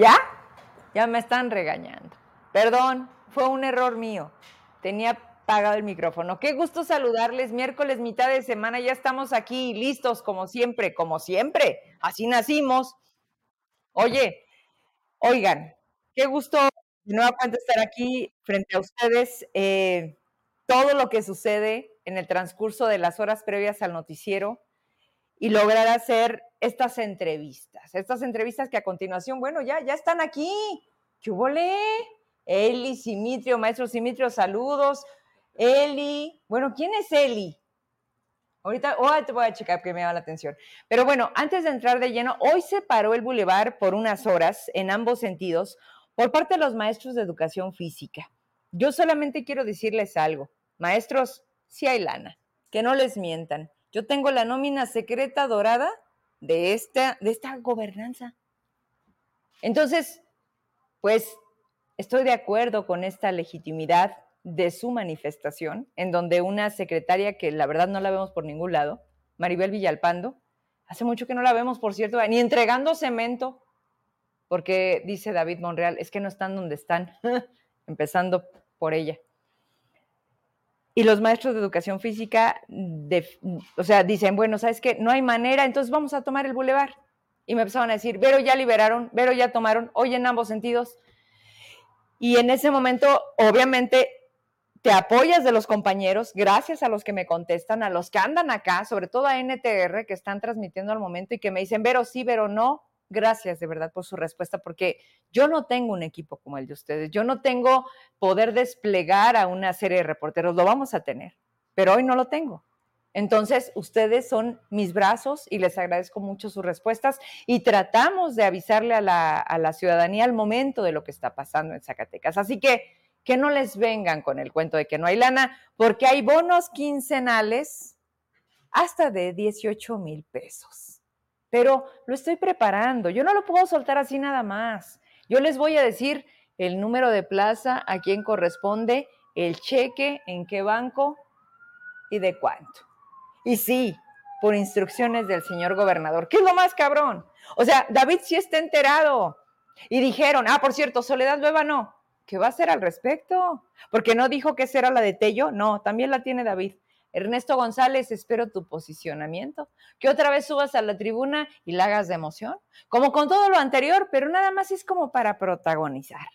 ¿Ya? Ya me están regañando. Perdón, fue un error mío. Tenía apagado el micrófono. Qué gusto saludarles. Miércoles, mitad de semana, ya estamos aquí listos como siempre, como siempre. Así nacimos. Oye, oigan, qué gusto de nuevo estar aquí frente a ustedes. Eh, todo lo que sucede en el transcurso de las horas previas al noticiero y lograr hacer estas entrevistas. Estas entrevistas que a continuación, bueno, ya, ya están aquí. ¿Qué Eli, Simitrio, maestro Simitrio, saludos. Eli, bueno, ¿quién es Eli? Ahorita, oh, te voy a checar que me llama la atención. Pero bueno, antes de entrar de lleno, hoy se paró el bulevar por unas horas en ambos sentidos por parte de los maestros de educación física. Yo solamente quiero decirles algo. Maestros, si hay lana, que no les mientan. Yo tengo la nómina secreta dorada de esta, de esta gobernanza. Entonces, pues estoy de acuerdo con esta legitimidad de su manifestación, en donde una secretaria que la verdad no la vemos por ningún lado, Maribel Villalpando, hace mucho que no la vemos, por cierto, ni entregando cemento, porque dice David Monreal, es que no están donde están, empezando por ella. Y los maestros de educación física, o sea, dicen, bueno, ¿sabes qué? No hay manera, entonces vamos a tomar el bulevar. Y me empezaron a decir, pero ya liberaron, pero ya tomaron, hoy en ambos sentidos. Y en ese momento, obviamente, te apoyas de los compañeros, gracias a los que me contestan, a los que andan acá, sobre todo a NTR, que están transmitiendo al momento y que me dicen, Vero, sí, pero no. Gracias de verdad por su respuesta, porque yo no tengo un equipo como el de ustedes, yo no tengo poder desplegar a una serie de reporteros, lo vamos a tener, pero hoy no lo tengo. Entonces, ustedes son mis brazos y les agradezco mucho sus respuestas y tratamos de avisarle a la, a la ciudadanía al momento de lo que está pasando en Zacatecas. Así que que no les vengan con el cuento de que no hay lana, porque hay bonos quincenales hasta de 18 mil pesos. Pero lo estoy preparando, yo no lo puedo soltar así nada más. Yo les voy a decir el número de plaza, a quién corresponde, el cheque, en qué banco y de cuánto. Y sí, por instrucciones del señor gobernador, ¿qué es lo más cabrón? O sea, David sí está enterado. Y dijeron, ah, por cierto, Soledad Nueva no. ¿qué va a hacer al respecto? Porque no dijo que esa era la de Tello, no, también la tiene David. Ernesto González, espero tu posicionamiento. Que otra vez subas a la tribuna y la hagas de emoción, como con todo lo anterior, pero nada más es como para protagonizar.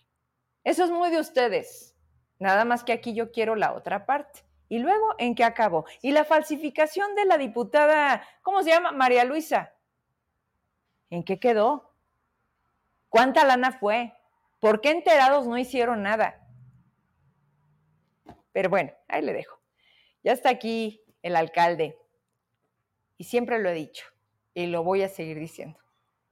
Eso es muy de ustedes. Nada más que aquí yo quiero la otra parte. Y luego, ¿en qué acabó? Y la falsificación de la diputada, ¿cómo se llama? María Luisa. ¿En qué quedó? ¿Cuánta lana fue? ¿Por qué enterados no hicieron nada? Pero bueno, ahí le dejo. Ya está aquí el alcalde. Y siempre lo he dicho y lo voy a seguir diciendo.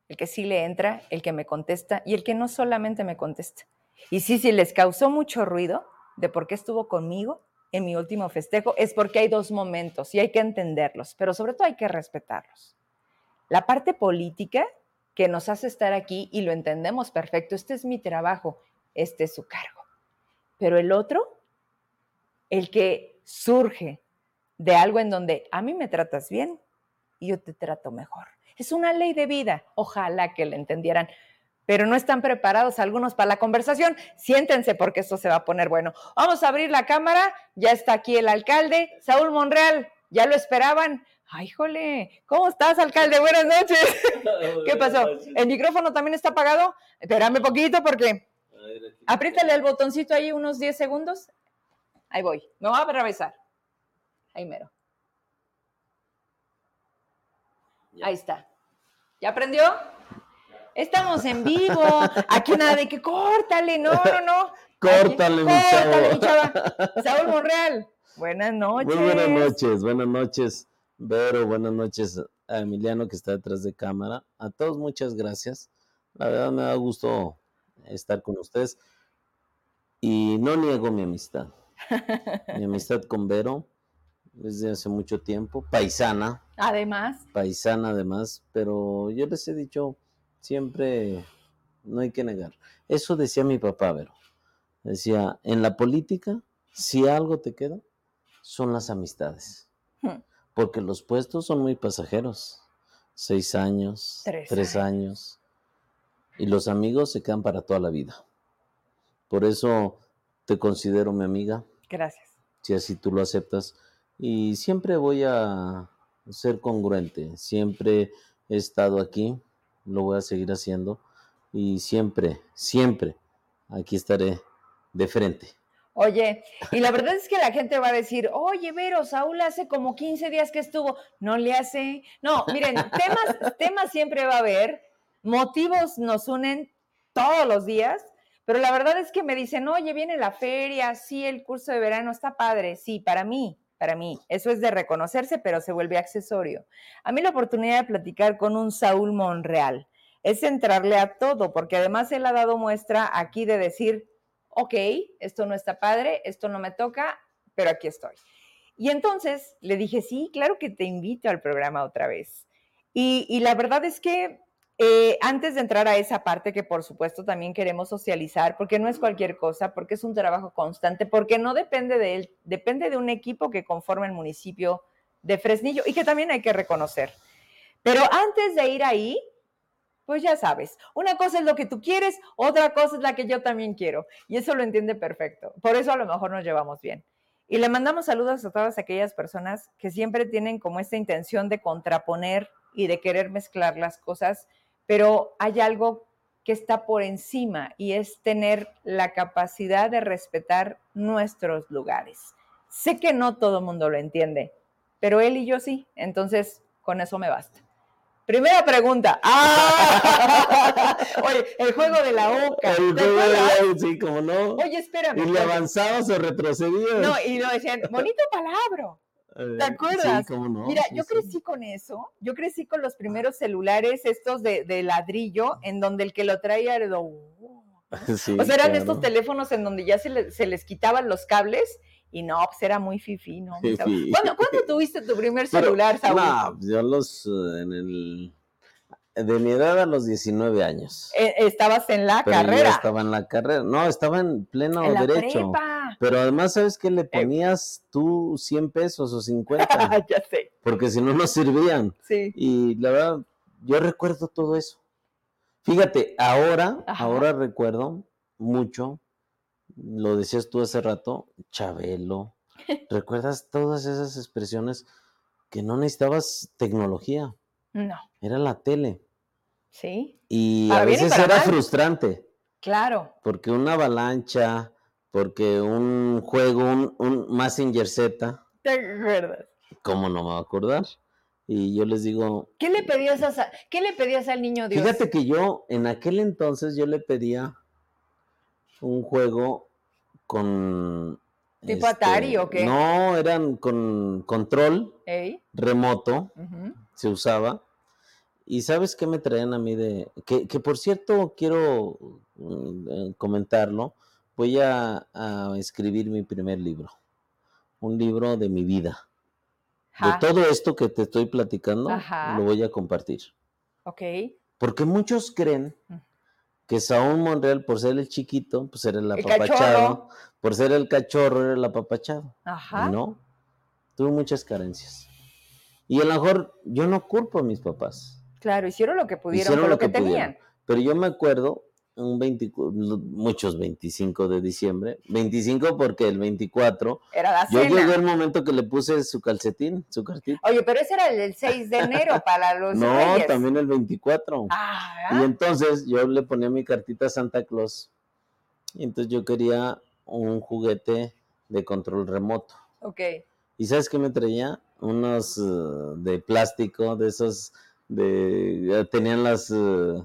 El que sí le entra, el que me contesta y el que no solamente me contesta. Y sí, si les causó mucho ruido de por qué estuvo conmigo en mi último festejo, es porque hay dos momentos y hay que entenderlos, pero sobre todo hay que respetarlos. La parte política que nos hace estar aquí y lo entendemos perfecto. Este es mi trabajo, este es su cargo. Pero el otro, el que surge de algo en donde a mí me tratas bien y yo te trato mejor. Es una ley de vida. Ojalá que lo entendieran. Pero no están preparados algunos para la conversación. Siéntense porque esto se va a poner bueno. Vamos a abrir la cámara. Ya está aquí el alcalde, Saúl Monreal. ¿Ya lo esperaban? Ay, jole, ¿cómo estás, alcalde? Buenas noches. ¿Qué pasó? ¿El micrófono también está apagado? Espérame poquito porque... Apriétale el botoncito ahí unos 10 segundos. Ahí voy. Me voy a atravesar. Ahí mero. Ahí está. ¿Ya aprendió? Estamos en vivo. Aquí nada de que córtale. No, no, no. Córtale, mi Córtale, mi chava. Saúl Monreal. Buenas noches. Muy buenas noches, buenas noches. Vero, buenas noches a Emiliano que está detrás de cámara. A todos muchas gracias. La verdad me da gusto estar con ustedes. Y no niego mi amistad. mi amistad con Vero desde hace mucho tiempo, paisana. Además. Paisana además, pero yo les he dicho siempre, no hay que negar. Eso decía mi papá, Vero. Decía, en la política, si algo te queda, son las amistades. Hmm porque los puestos son muy pasajeros. Seis años, tres, años. Y los amigos se quedan para toda la vida. Por eso te considero mi amiga. Gracias. Si así tú lo aceptas. Y siempre voy a ser congruente. Siempre he estado aquí. Lo voy a seguir haciendo. Y siempre, siempre aquí estaré de frente. Oye, y la verdad es que la gente va a decir, oye, Vero, Saúl hace como 15 días que estuvo, no le hace. No, miren, temas, temas siempre va a haber, motivos nos unen todos los días, pero la verdad es que me dicen, oye, viene la feria, sí, el curso de verano está padre, sí, para mí, para mí. Eso es de reconocerse, pero se vuelve accesorio. A mí la oportunidad de platicar con un Saúl Monreal es entrarle a todo, porque además él ha dado muestra aquí de decir, ok, esto no está padre, esto no me toca, pero aquí estoy. Y entonces le dije, sí, claro que te invito al programa otra vez. Y, la verdad es que eh, antes de entrar a esa parte que por supuesto también queremos socializar, porque no es cualquier cosa, porque es un trabajo constante, porque no depende de él, depende de un equipo que conforma el municipio de Fresnillo y que también hay que reconocer. Pero antes de ir ahí, pues ya sabes, una cosa es lo que tú quieres, otra cosa es la que yo también quiero. Y eso lo entiende perfecto. Por eso a lo mejor nos llevamos bien. Y le mandamos saludos a todas aquellas personas que siempre tienen como esta intención de contraponer y de querer mezclar las cosas, pero hay algo que está por encima y es tener la capacidad de respetar nuestros lugares. Sé que no todo el mundo lo entiende, pero él y yo sí, entonces con eso me basta. Primera pregunta. ¡Ah! Oye, el juego de la oca. El juego de la oca, sí, como no. Oye, espérame. Y le avanzabas o retrocedías. No, y lo decían, bonito palabra. Eh, ¿Te acuerdas? Sí, cómo no. Mira, Sí, yo sí. crecí con eso. Yo crecí con los primeros celulares, estos de, de ladrillo, en donde el que lo traía era. Sí, O sea, eran claro. estos teléfonos en donde ya se, le- se les quitaban los cables y no, pues era muy fifí, ¿no? ¿Cuándo, cuándo tuviste tu primer Pero, celular, Saúl? No, yo los, eh, en el, de mi edad a los 19 años. Eh, estabas en la Pero yo carrera. estaba en la carrera. No, estaba en pleno en la derecho. prepa. Pero además, ¿sabes qué? Le ponías tú 100 pesos o 50, ya sé, porque si no, no servían. sí. Y la verdad, yo recuerdo todo eso. Fíjate, ahora, Ajá. ahora recuerdo mucho, lo decías tú hace rato, Chabelo. ¿Recuerdas todas esas expresiones que no necesitabas tecnología? No, Era la tele. sí, Y Para a veces era mal. frustrante, claro. porque una avalancha, porque un juego, un, un Mazinger Z, ¿Te acuerdas? ¿cómo no me va a acordar? Y yo les digo, ¿Qué le pedías, a, ¿qué le pedías al niño Dios? Fíjate que yo en aquel entonces yo le pedía un juego con este, ¿Tipo Atari o qué? No, eran con control Ey, remoto, se usaba. Y sabes qué me traían a mí de que, que por cierto quiero mm, eh, comentarlo. Voy a, a escribir mi primer libro, un libro de mi vida. Ja, De todo esto que te estoy platicando, Ajá. lo voy a compartir. Ok. Porque muchos creen Mm. que Saúl Monreal, por ser el chiquito, pues era el El apapachado. cachorro. Por ser el cachorro, era el apapachado. Ajá. No, tuve muchas carencias. Y a lo mejor yo no culpo a mis papás, Claro, hicieron lo que pudieron Hicieron con lo lo que, que pudieron. tenían. pero yo me acuerdo un 20 muchos 25 de diciembre, 25 porque el 24, Era la yo llegó el momento que le puse su calcetín, su cartita. Oye, pero ese era el del 6 de enero para los No, reyes. también el 24. Ah, Y entonces yo le ponía mi cartita a Santa Claus. Y entonces yo quería un juguete de control remoto. ok. ¿Y sabes qué me traía? Unos eh, de plástico, de esos, de, eh, tenían las, eh,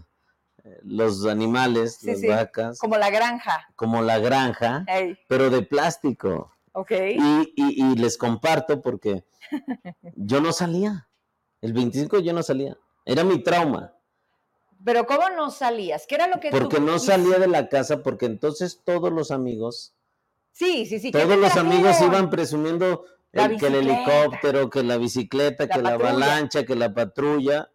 los animales, Sí, las sí, vacas, como... Como la granja. la granja, Ey, pero de plástico. ok. Y, y- y les comparto porque yo no salía. El 25 yo no salía. Era mi trauma. Pero ¿cómo no salías? ¿Qué era lo que tú Porque no salía de la casa, porque entonces todos los amigos, Sí, sí, sí. ¿qué todos los amigos iban presumiendo el- que el helicóptero, que la bicicleta, La que la avalancha, que la patrulla.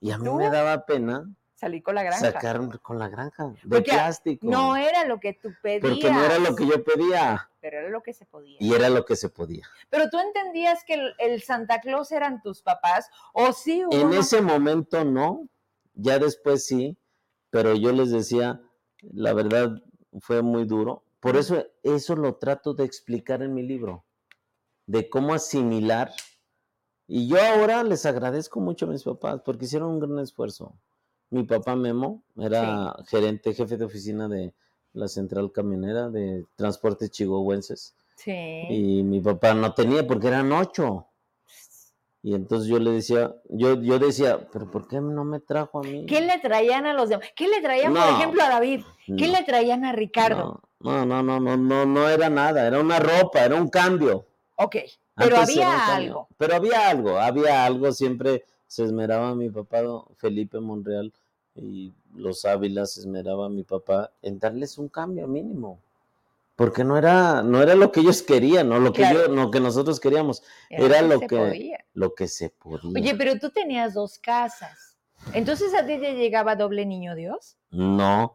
Y a mí ¿Tú? me daba pena Salí con la granja. sacar con la granja de Porque plástico. No era lo que tú pedías. porque no era lo que yo pedía Pero era lo que se podía. y era lo que se podía. Pero tú entendías que el, el Santa Claus eran tus papás, o sí hubo En una- ese momento no, ya después sí, pero yo les decía, la verdad fue muy duro. Por eso eso lo trato de explicar en mi libro, de cómo asimilar. Y yo ahora les agradezco mucho a mis papás porque hicieron un gran esfuerzo. Mi papá Memo era gerente, jefe de oficina de la central camionera de transportes chihuahuenses. Sí. Y mi papá no tenía porque eran ocho. Y entonces yo le decía, yo, yo decía, pero ¿por qué no me trajo a mí? ¿Qué le traían a los demás? ¿Qué le traían, por ejemplo, a David? ¿Qué No. le traían a Ricardo? No, no, no, no, no, no era nada, era una ropa, era un cambio. Ok, pero Antes había algo. Pero había algo, había algo, siempre se esmeraba mi papá Felipe Monreal y los Ávila se esmeraba mi papá en darles un cambio mínimo. Porque no era, no era lo que ellos querían, no lo que Claro. yo, lo que nosotros queríamos, Era lo que- podía. lo que se podía. Oye, pero tú tenías dos casas. Entonces a ti te llegaba doble niño Dios. No,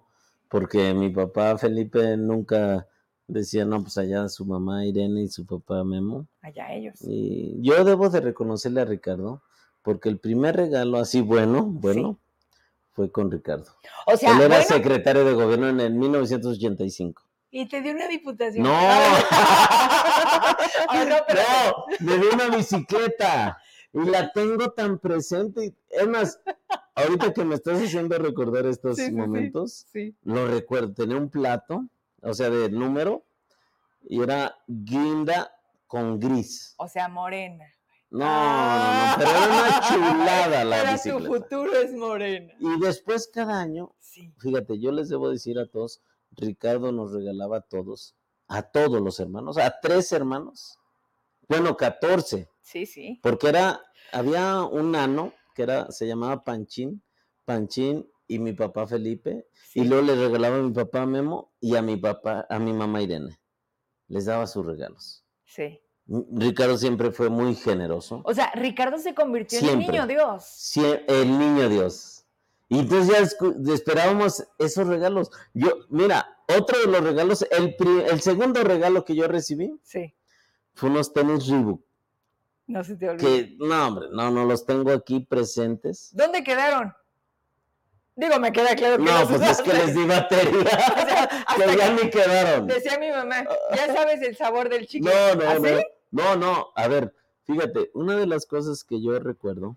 porque mi papá Felipe nunca decía, no, pues allá su mamá Irene y su papá Memo. Allá ellos. Y yo debo de reconocerle a Ricardo, porque el primer regalo así bueno, bueno, fue con Ricardo. O sea, Él era bueno, secretario de gobierno en el 1985. y te dio una diputación. No. Ah, no, pero No, me dio una bicicleta y la tengo tan presente. Es más, ahorita que me estás haciendo recordar estos Sí, sí, sí. momentos, sí. lo recuerdo, tenía un plato, o sea, de número, y era guinda con gris. O sea, morena. No, no, no, pero era una chulada la tu bicicleta. futuro es morena. Y después cada año, Sí. fíjate, yo les debo decir a todos, Ricardo nos regalaba a todos, a todos los hermanos, a tres hermanos, bueno, 14, Sí, sí. porque era, había un nano que era, se llamaba Panchín, Panchín y mi papá Felipe, y luego le regalaba a mi papá Memo y a mi papá, a mi mamá Irene. Les daba sus regalos. Sí. Ricardo siempre fue muy generoso. O sea, Ricardo se convirtió en el niño Dios. El niño Dios. Y entonces ya esperábamos esos regalos. Yo, mira, otro de los regalos, el, segundo regalo que yo recibí Sí. fue unos tenis Reebok. No se te olvide. Que, no, hombre, no, no los tengo aquí presentes. ¿Dónde quedaron? Digo, me queda claro que No, los pues es que les di batería. sea, hasta que ya que- ni quedaron. Decía mi mamá, ya sabes el sabor del chicle. No, no, ¿Así? no. No, no. A ver, fíjate, una de las cosas que yo recuerdo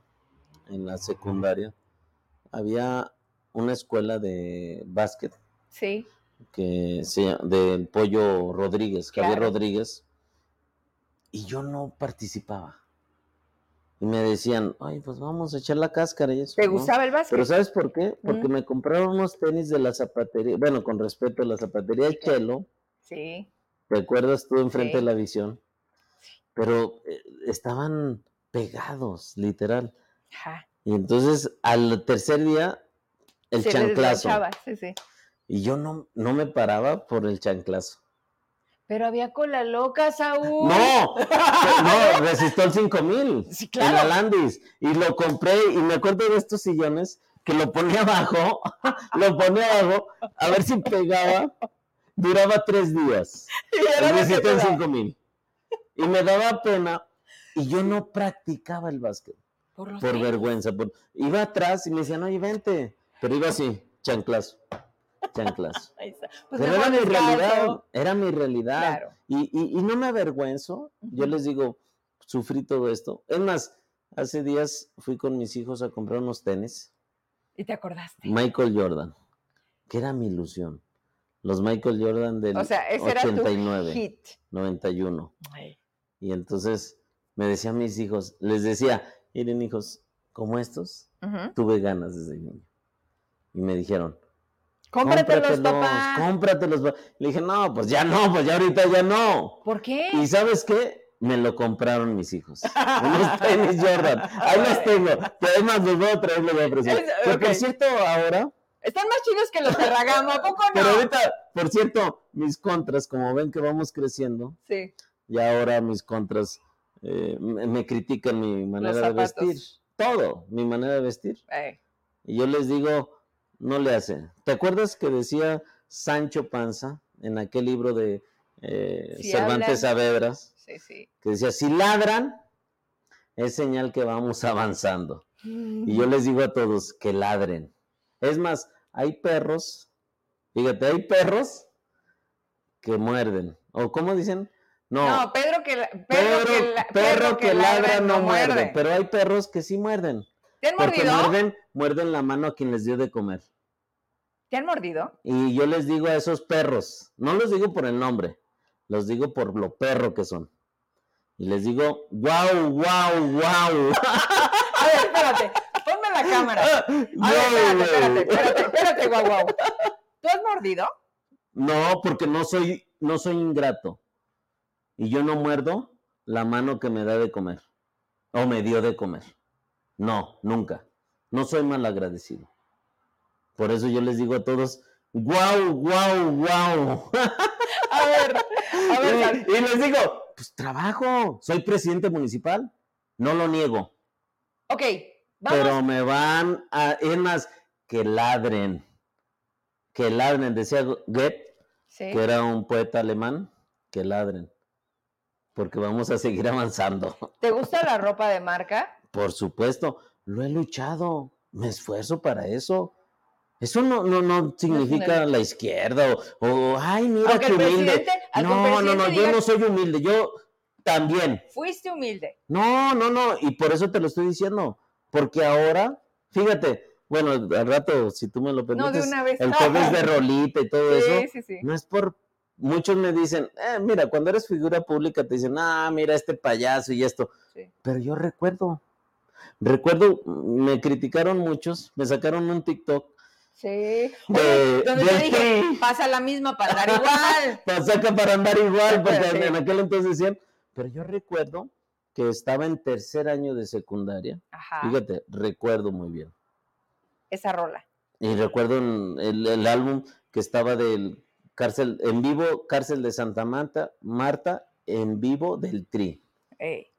en la secundaria, había una escuela de básquet Sí. que se del Pollo Rodríguez, Javier Claro. Rodríguez, y yo no participaba. Y me decían, ay, pues vamos a echar la cáscara y eso. ¿Te ¿no? gustaba el básquet? Pero ¿sabes por qué? Porque Mm. me compraron unos tenis de la zapatería, bueno, con respeto a la zapatería de Chelo, Sí. ¿recuerdas tú enfrente Sí. de la visión? Pero eh, estaban pegados, literal. Ajá. Y entonces al tercer día, el Se chanclazo. desmanchaba, sí, sí. Y yo no, no me paraba por el chanclazo. Pero había cola loca, Saúl. ¡No! No, resistó el 5000 Sí, en claro. la Landis. Y lo compré y me acuerdo de estos sillones que lo ponía abajo, lo ponía abajo, a ver si pegaba. Duraba tres días. Y El resistó el daba. 5000. Y me daba pena y yo no practicaba el básquet Por, por vergüenza. por- Iba atrás y me decían, oye, vente. Pero iba así, chanclazo, chanclazo. Ahí está. Pues Pero era mi realidad, era mi realidad. Claro. Y, y- y no me avergüenzo, yo les digo, sufrí todo esto. Es más, hace días fui con mis hijos a comprar unos tenis, Y te acordaste. Michael Jordan, que era mi ilusión. Los Michael Jordan del O sea, ese era tu 89, hit. 91. Ay, Y entonces me decían mis hijos, les decía, miren hijos, como estos, tuve ganas desde niño. Y me dijeron, Cómpratelos, papá. cómpratelos. pa-". Le dije, no, pues ya no, pues ya ahorita ya no. ¿Por qué? ¿Y sabes qué? Me lo compraron mis hijos. Unos tenis Jordan. Ahí los tengo. Además los voy a traer, los voy a ofrecer. Es- Que ok. por cierto, ahora, Están más chidos que los Ferragamo, ¿a poco no? pero ahorita, por cierto, mis contras, como ven que vamos creciendo, Sí. Y ahora mis contras eh, me, me critican mi manera de vestir. Todo, mi manera de vestir. Ay, Y yo les digo, no le hace. ¿Te acuerdas que decía Sancho Panza en aquel libro de eh, Si Cervantes Saavedras? sí, sí. que decía, si ladran, es señal que vamos avanzando. Y yo les digo a todos que ladren. Es más, hay perros, fíjate, hay perros que muerden. ¿O cómo dicen? No, No, Pedro que, perro, perro, que, la- que ladra no muerde. Pero hay perros que sí muerden. ¿Te han Porque mordido? muerden, muerden la mano a quien les dio de comer. ¿Te han mordido? Y yo les digo a esos perros, no los digo por el nombre, los digo por lo perro que son. Y les digo, wow, wow, wow. A ver, espérate, ponme la cámara. A ver, espérate, espérate, espérate, espérate, guau, guau. ¿Tú has mordido? No, porque no soy, no soy ingrato. Y yo no muerdo la mano que me da de comer. O me dio de comer. No, nunca. No soy mal agradecido. Por eso yo les digo a todos, wow, wow, wow. A ver, a ver, y, y les digo, pues trabajo, soy presidente municipal, no lo niego, ok, vamos. pero me van a, es más, que ladren, que ladren, decía Goethe, Sí. que era un poeta alemán, que ladren, porque vamos a seguir avanzando. ¿Te gusta la ropa de marca? Por supuesto, lo he luchado, me esfuerzo para eso. Eso no, no, no significa la izquierda o, o, ay, mira Aunque qué humilde. No, no, no, yo no soy humilde, yo también. Fuiste humilde. No, no, no, y por eso te lo estoy diciendo, porque ahora, fíjate, bueno, al rato, si tú me lo No, permites, de una vez. el jueves de rolita y todo eso, Sí, sí, sí. no es por, muchos me dicen, eh, mira, cuando eres figura pública te dicen, ah, mira este payaso y esto, Sí. pero yo recuerdo, recuerdo, me criticaron muchos, me sacaron un TikTok Sí. de, Donde de- te dije, pasa la misma para dar igual. para saca para andar igual, porque Sí. en aquel entonces decían, pero yo recuerdo que estaba en tercer año de secundaria, Ajá. fíjate, recuerdo muy bien. Esa rola. Y recuerdo el, el álbum que estaba del cárcel, en vivo, cárcel de Santa Marta, Marta, en vivo del Tri.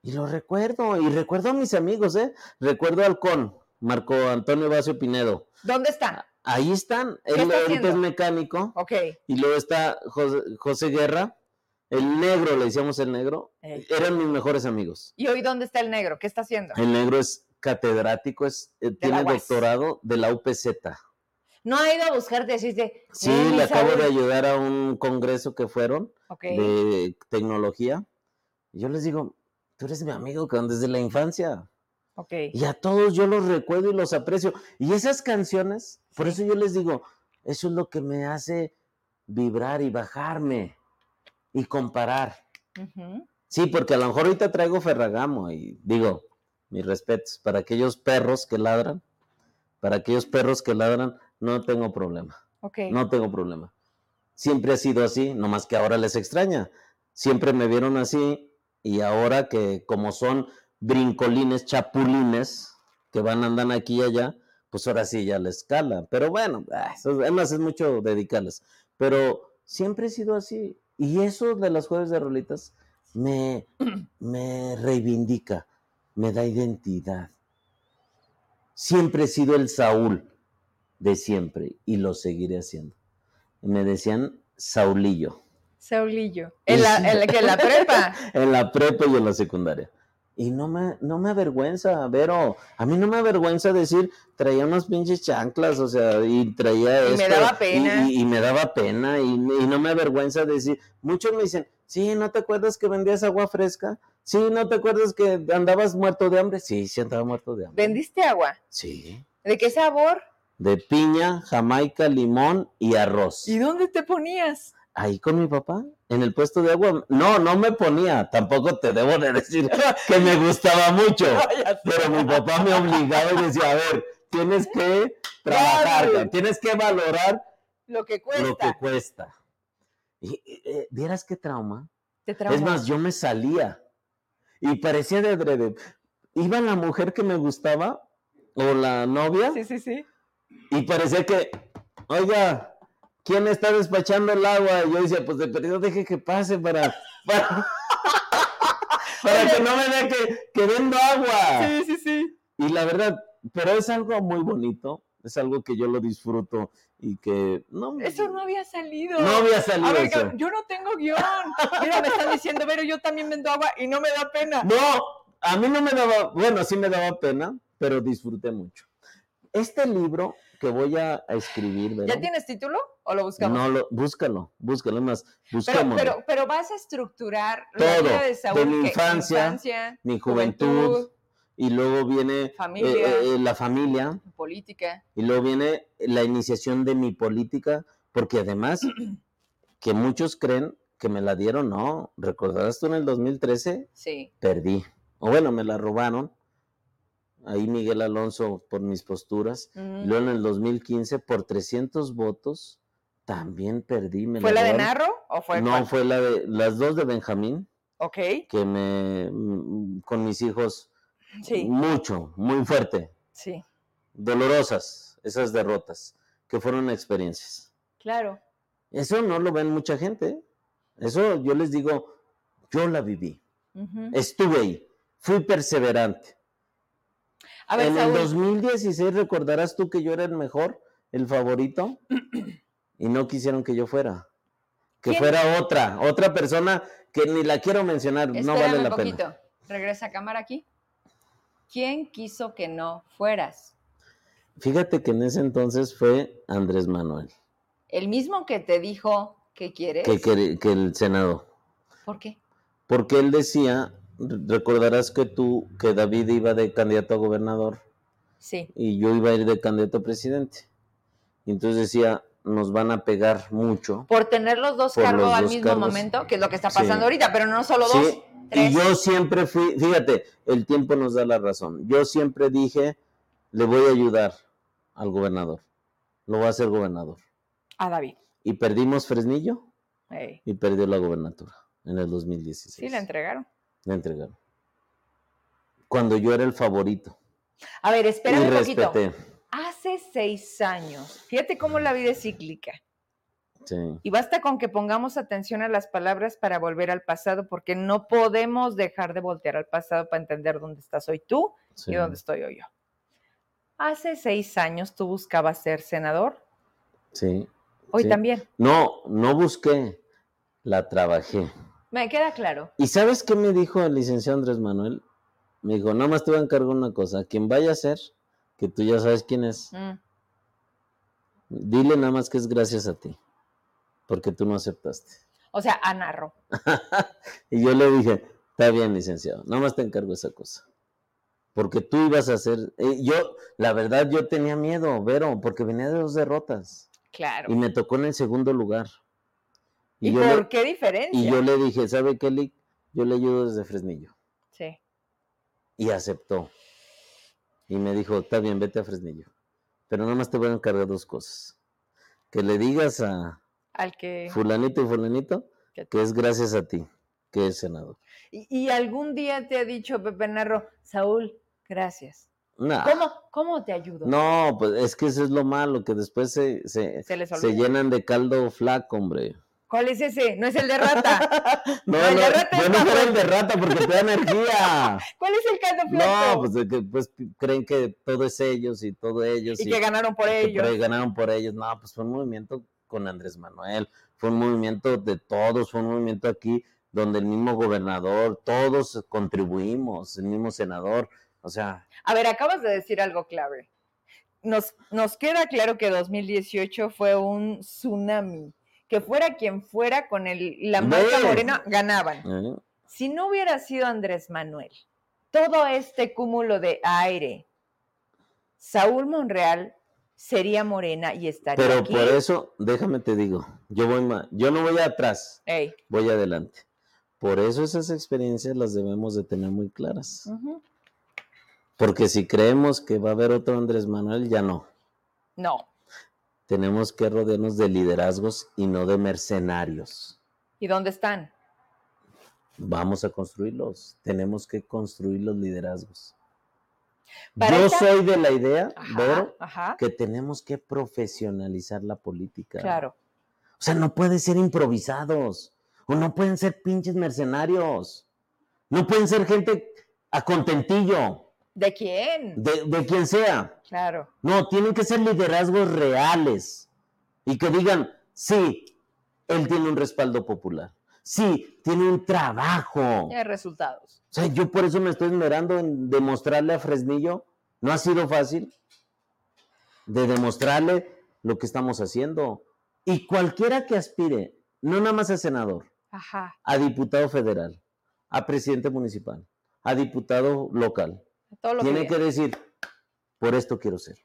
Y lo recuerdo, y recuerdo a mis amigos, ¿eh? Recuerdo a Halcón, Marco Antonio Vacio Pinedo. ¿Dónde están? Ahí están, ¿Qué él está ahorita es mecánico, Ok. y luego está José, José Guerra, el negro, le decíamos el negro, eran mis mejores amigos. ¿Y hoy dónde está el negro? ¿Qué está haciendo? El negro es catedrático, es, eh, tiene doctorado de la UPZ. No ha ido a buscarte, decirte. Sí, "Uy, le acabo Saúl". de ayudar a un congreso que fueron de tecnología. Y yo les digo, tú eres mi amigo desde la infancia. Ok. Y a todos yo los recuerdo y los aprecio. Y esas canciones, por eso yo les digo, eso es lo que me hace vibrar y bajarme y comparar. Sí, porque a lo mejor ahorita traigo Ferragamo y digo, mis respetos, para aquellos perros que ladran, para aquellos perros que ladran, no tengo problema. Ok. No tengo problema. Siempre ha sido así, nomás que ahora les extraña. Siempre me vieron así y ahora que como son brincolines, chapulines, que van, andan aquí y allá, pues ahora sí ya les cala. Pero bueno, ah, además es mucho dedicarles. Pero siempre he sido así. Y eso de las jueves de rolitas me, me reivindica, me da identidad. Siempre he sido el Saúl de siempre y lo seguiré haciendo. Me decían Saulillo Saulillo. En la, en la, que en la prepa. en la prepa y en la secundaria. Y no me, no me avergüenza, Vero. A mí no me avergüenza decir, traía unas pinches chanclas, o sea, y traía Y me esto, daba pena. Y, y me daba pena, y, y no me avergüenza decir. Muchos me dicen, sí, ¿no te acuerdas que vendías agua fresca? Sí, ¿no te acuerdas que andabas muerto de hambre? Sí, sí andaba muerto de hambre. ¿Vendiste agua? Sí. ¿De qué sabor? De piña, jamaica, limón y arroz. ¿Y dónde te ponías? Ahí con mi papá, en el puesto de agua. No, no me ponía. Tampoco te debo de decir que me gustaba mucho. Pero mi papá me obligaba y decía, a ver, tienes que trabajar, tienes que valorar Lo que cuesta. lo que cuesta. Y, y, eh, ¿Vieras qué trauma? Te. Es más, yo me salía y parecía de adrede. Iba la mujer que me gustaba o la novia Sí, sí, sí. Y parecía que, oiga, ¿quién está despachando el agua? Y yo decía, pues de perdido deje que pase para, para, para que no me vea que, que vendo agua. Sí, sí, sí. Y la verdad, pero es algo muy bonito, es algo que yo lo disfruto y que no, Eso no había salido. no había salido A ver, eso. yo no tengo guion. Mira, me están diciendo, pero yo también vendo agua y no me da pena. No, a mí no me daba, bueno, sí me daba pena, pero disfruté mucho. Este libro, que voy a, escribir, ¿verdad? ¿Ya tienes título o lo buscamos? No, lo, búscalo, búscalo, más, pero, pero, pero vas a estructurar la Todo, vida de de Saúl. mi que- infancia, infancia, Mi juventud, y luego viene Familia. eh, eh, la familia, política. y luego viene la iniciación de mi política, porque además, que muchos creen que me la dieron, no, recordarás tú en el 2013, Sí. perdí, o bueno, me la robaron, ahí Miguel Alonso por mis posturas, y luego en el 2015 por 300 votos, también perdí. Me ¿Fue la de. Narro o fue No, cuál? fue la de las dos de Benjamín, Ok, que me mm, con mis hijos sí, mucho, muy fuerte, sí, dolorosas esas derrotas, que fueron experiencias. claro. Eso no lo ven mucha gente. ¿eh? Eso yo les digo, yo la viví, estuve ahí, fui perseverante. A ver, en Saúl, el 2016 recordarás tú que yo era el mejor, el favorito, y no quisieron que yo fuera. Que ¿Quién? fuera otra, otra persona que ni la quiero mencionar, no espérame vale un la poquito. pena. Regresa a cámara aquí. ¿Quién quiso que no fueras? Fíjate que en ese entonces fue Andrés Manuel, El mismo que te dijo que quieres. que, que- que el senador. ¿Por qué? Porque él decía, recordarás que tú, que David iba de candidato a gobernador Sí. y yo iba a ir de candidato a presidente. Y entonces decía, nos van a pegar mucho. Por tener los dos cargos al mismo cargos. momento, que es lo que está Sí. pasando ahorita, pero no solo dos, Sí, tres. y yo siempre fui, fíjate, el tiempo nos da la razón. Yo siempre dije, le voy a ayudar al gobernador. Lo voy a hacer gobernador. A David. Y perdimos Fresnillo Ey. y perdió la gobernatura en el 2016. Sí, la entregaron. La entregaron. Cuando yo era el favorito. A ver, y espérame un poquito. Hace seis años, fíjate cómo la vida es cíclica. Sí. Y basta con que pongamos atención a las palabras para volver al pasado, porque no podemos dejar de voltear al pasado para entender dónde estás hoy tú sí. y dónde estoy hoy yo. Hace seis años tú buscabas ser senador, Sí. hoy Sí. también. No, no busqué, la trabajé. Me queda claro. ¿Y sabes qué me dijo el licenciado Andrés Manuel? Me dijo, nada más te voy a encargar una cosa, quien vaya a ser, que tú ya sabes quién es, Mm, dile nada más que es gracias a ti, porque tú no aceptaste. O sea, a Narro. Y yo le dije, está bien, licenciado, nada más te encargo esa cosa. Porque tú ibas a hacer, eh, yo, la verdad, yo tenía miedo, Vero, porque venía de dos derrotas Claro. y me tocó en el segundo lugar. ¿Y, por le- qué diferencia? Y yo le dije, ¿sabe qué, Lick? Yo le ayudo desde Fresnillo. Sí. Y aceptó. Y me dijo, está bien, vete a Fresnillo. Pero nada más te voy a encargar dos cosas. Que le digas a Al que. fulanito y fulanito que- que es gracias a ti, que es senador. Y, y algún día te ha dicho Pepe Narro, Saúl, gracias. Nah. ¿Cómo, ¿Cómo te ayudo? No, pues es que eso es lo malo, que después se, se, Se se llenan de caldo flaco, hombre. ¿Cuál es ese? No es el de rata. No, No, el de rata es no fuera el de rata porque te da energía. ¿Cuál es el caldo No, pues de que pues creen que todo es ellos y todo ellos. y que ganaron por ellos. ahí ganaron por ellos. No, pues fue un movimiento con Andrés Manuel, fue un movimiento de todos, fue un movimiento aquí donde el mismo gobernador, todos contribuimos, el mismo senador, o sea, A ver, acabas de decir algo clave. Nos, nos queda claro que 2018 fue un tsunami. Que fuera quien fuera con el, la marca morena, ganaban. Si no hubiera sido Andrés Manuel, todo este cúmulo de aire, Saúl Monreal sería morena y estaría pero aquí. por eso, déjame te digo, yo voy ma- yo no voy atrás, Ey, voy adelante. Por eso esas experiencias las debemos de tener muy claras. Porque si creemos que va a haber otro Andrés Manuel, ya no. No. Tenemos que rodearnos de liderazgos y no de mercenarios. ¿Y dónde están? Vamos a construirlos. Tenemos que construir los liderazgos. Para Yo soy de la idea, Ajá, Vero, ajá. que tenemos que profesionalizar la política. Claro. O sea, no pueden ser improvisados. O no pueden ser pinches mercenarios. No pueden ser gente a contentillo, ¿De quién? de, de quien sea. Claro. No, tienen que ser liderazgos reales y que digan, sí, él tiene un respaldo popular. Sí, tiene un trabajo. Hay resultados. O sea, yo por eso me estoy esmerando en demostrarle a Fresnillo, no ha sido fácil, de demostrarle lo que estamos haciendo. Y cualquiera que aspire, no nada más a senador, Ajá. a diputado federal, a presidente municipal, a diputado local, Todo lo tiene que, que decir, por esto quiero ser.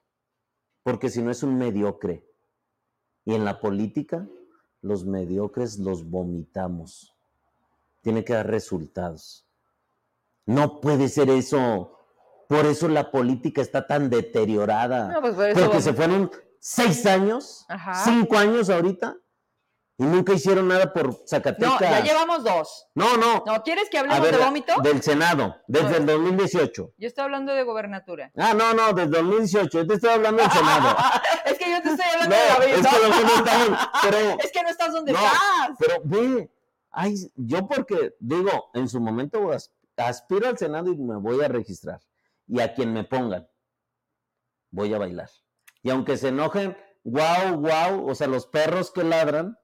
Porque si no es un mediocre. Y en la política, los mediocres los vomitamos. Tiene que dar resultados. No puede ser eso. Por eso la política está tan deteriorada. No, pues por eso Porque se fueron seis años, Ajá. cinco años ahorita, y nunca hicieron nada por Zacatecas. No, ya llevamos dos. No, no. ¿No quieres que hablemos ver, de vómito? Del Senado, desde No. el 2018. Yo estoy hablando de gobernatura. Ah, no, no, desde 2018. Yo te estoy hablando del Senado. es que yo te estoy No, hablando de es que dos están, pero, Es que no estás donde No. estás. pero ve, ay, yo porque digo, en su momento as- aspiro al Senado y me voy a registrar. Y a quien me pongan, voy a bailar. Y aunque se enojen, guau, guau, o sea, los perros que ladran,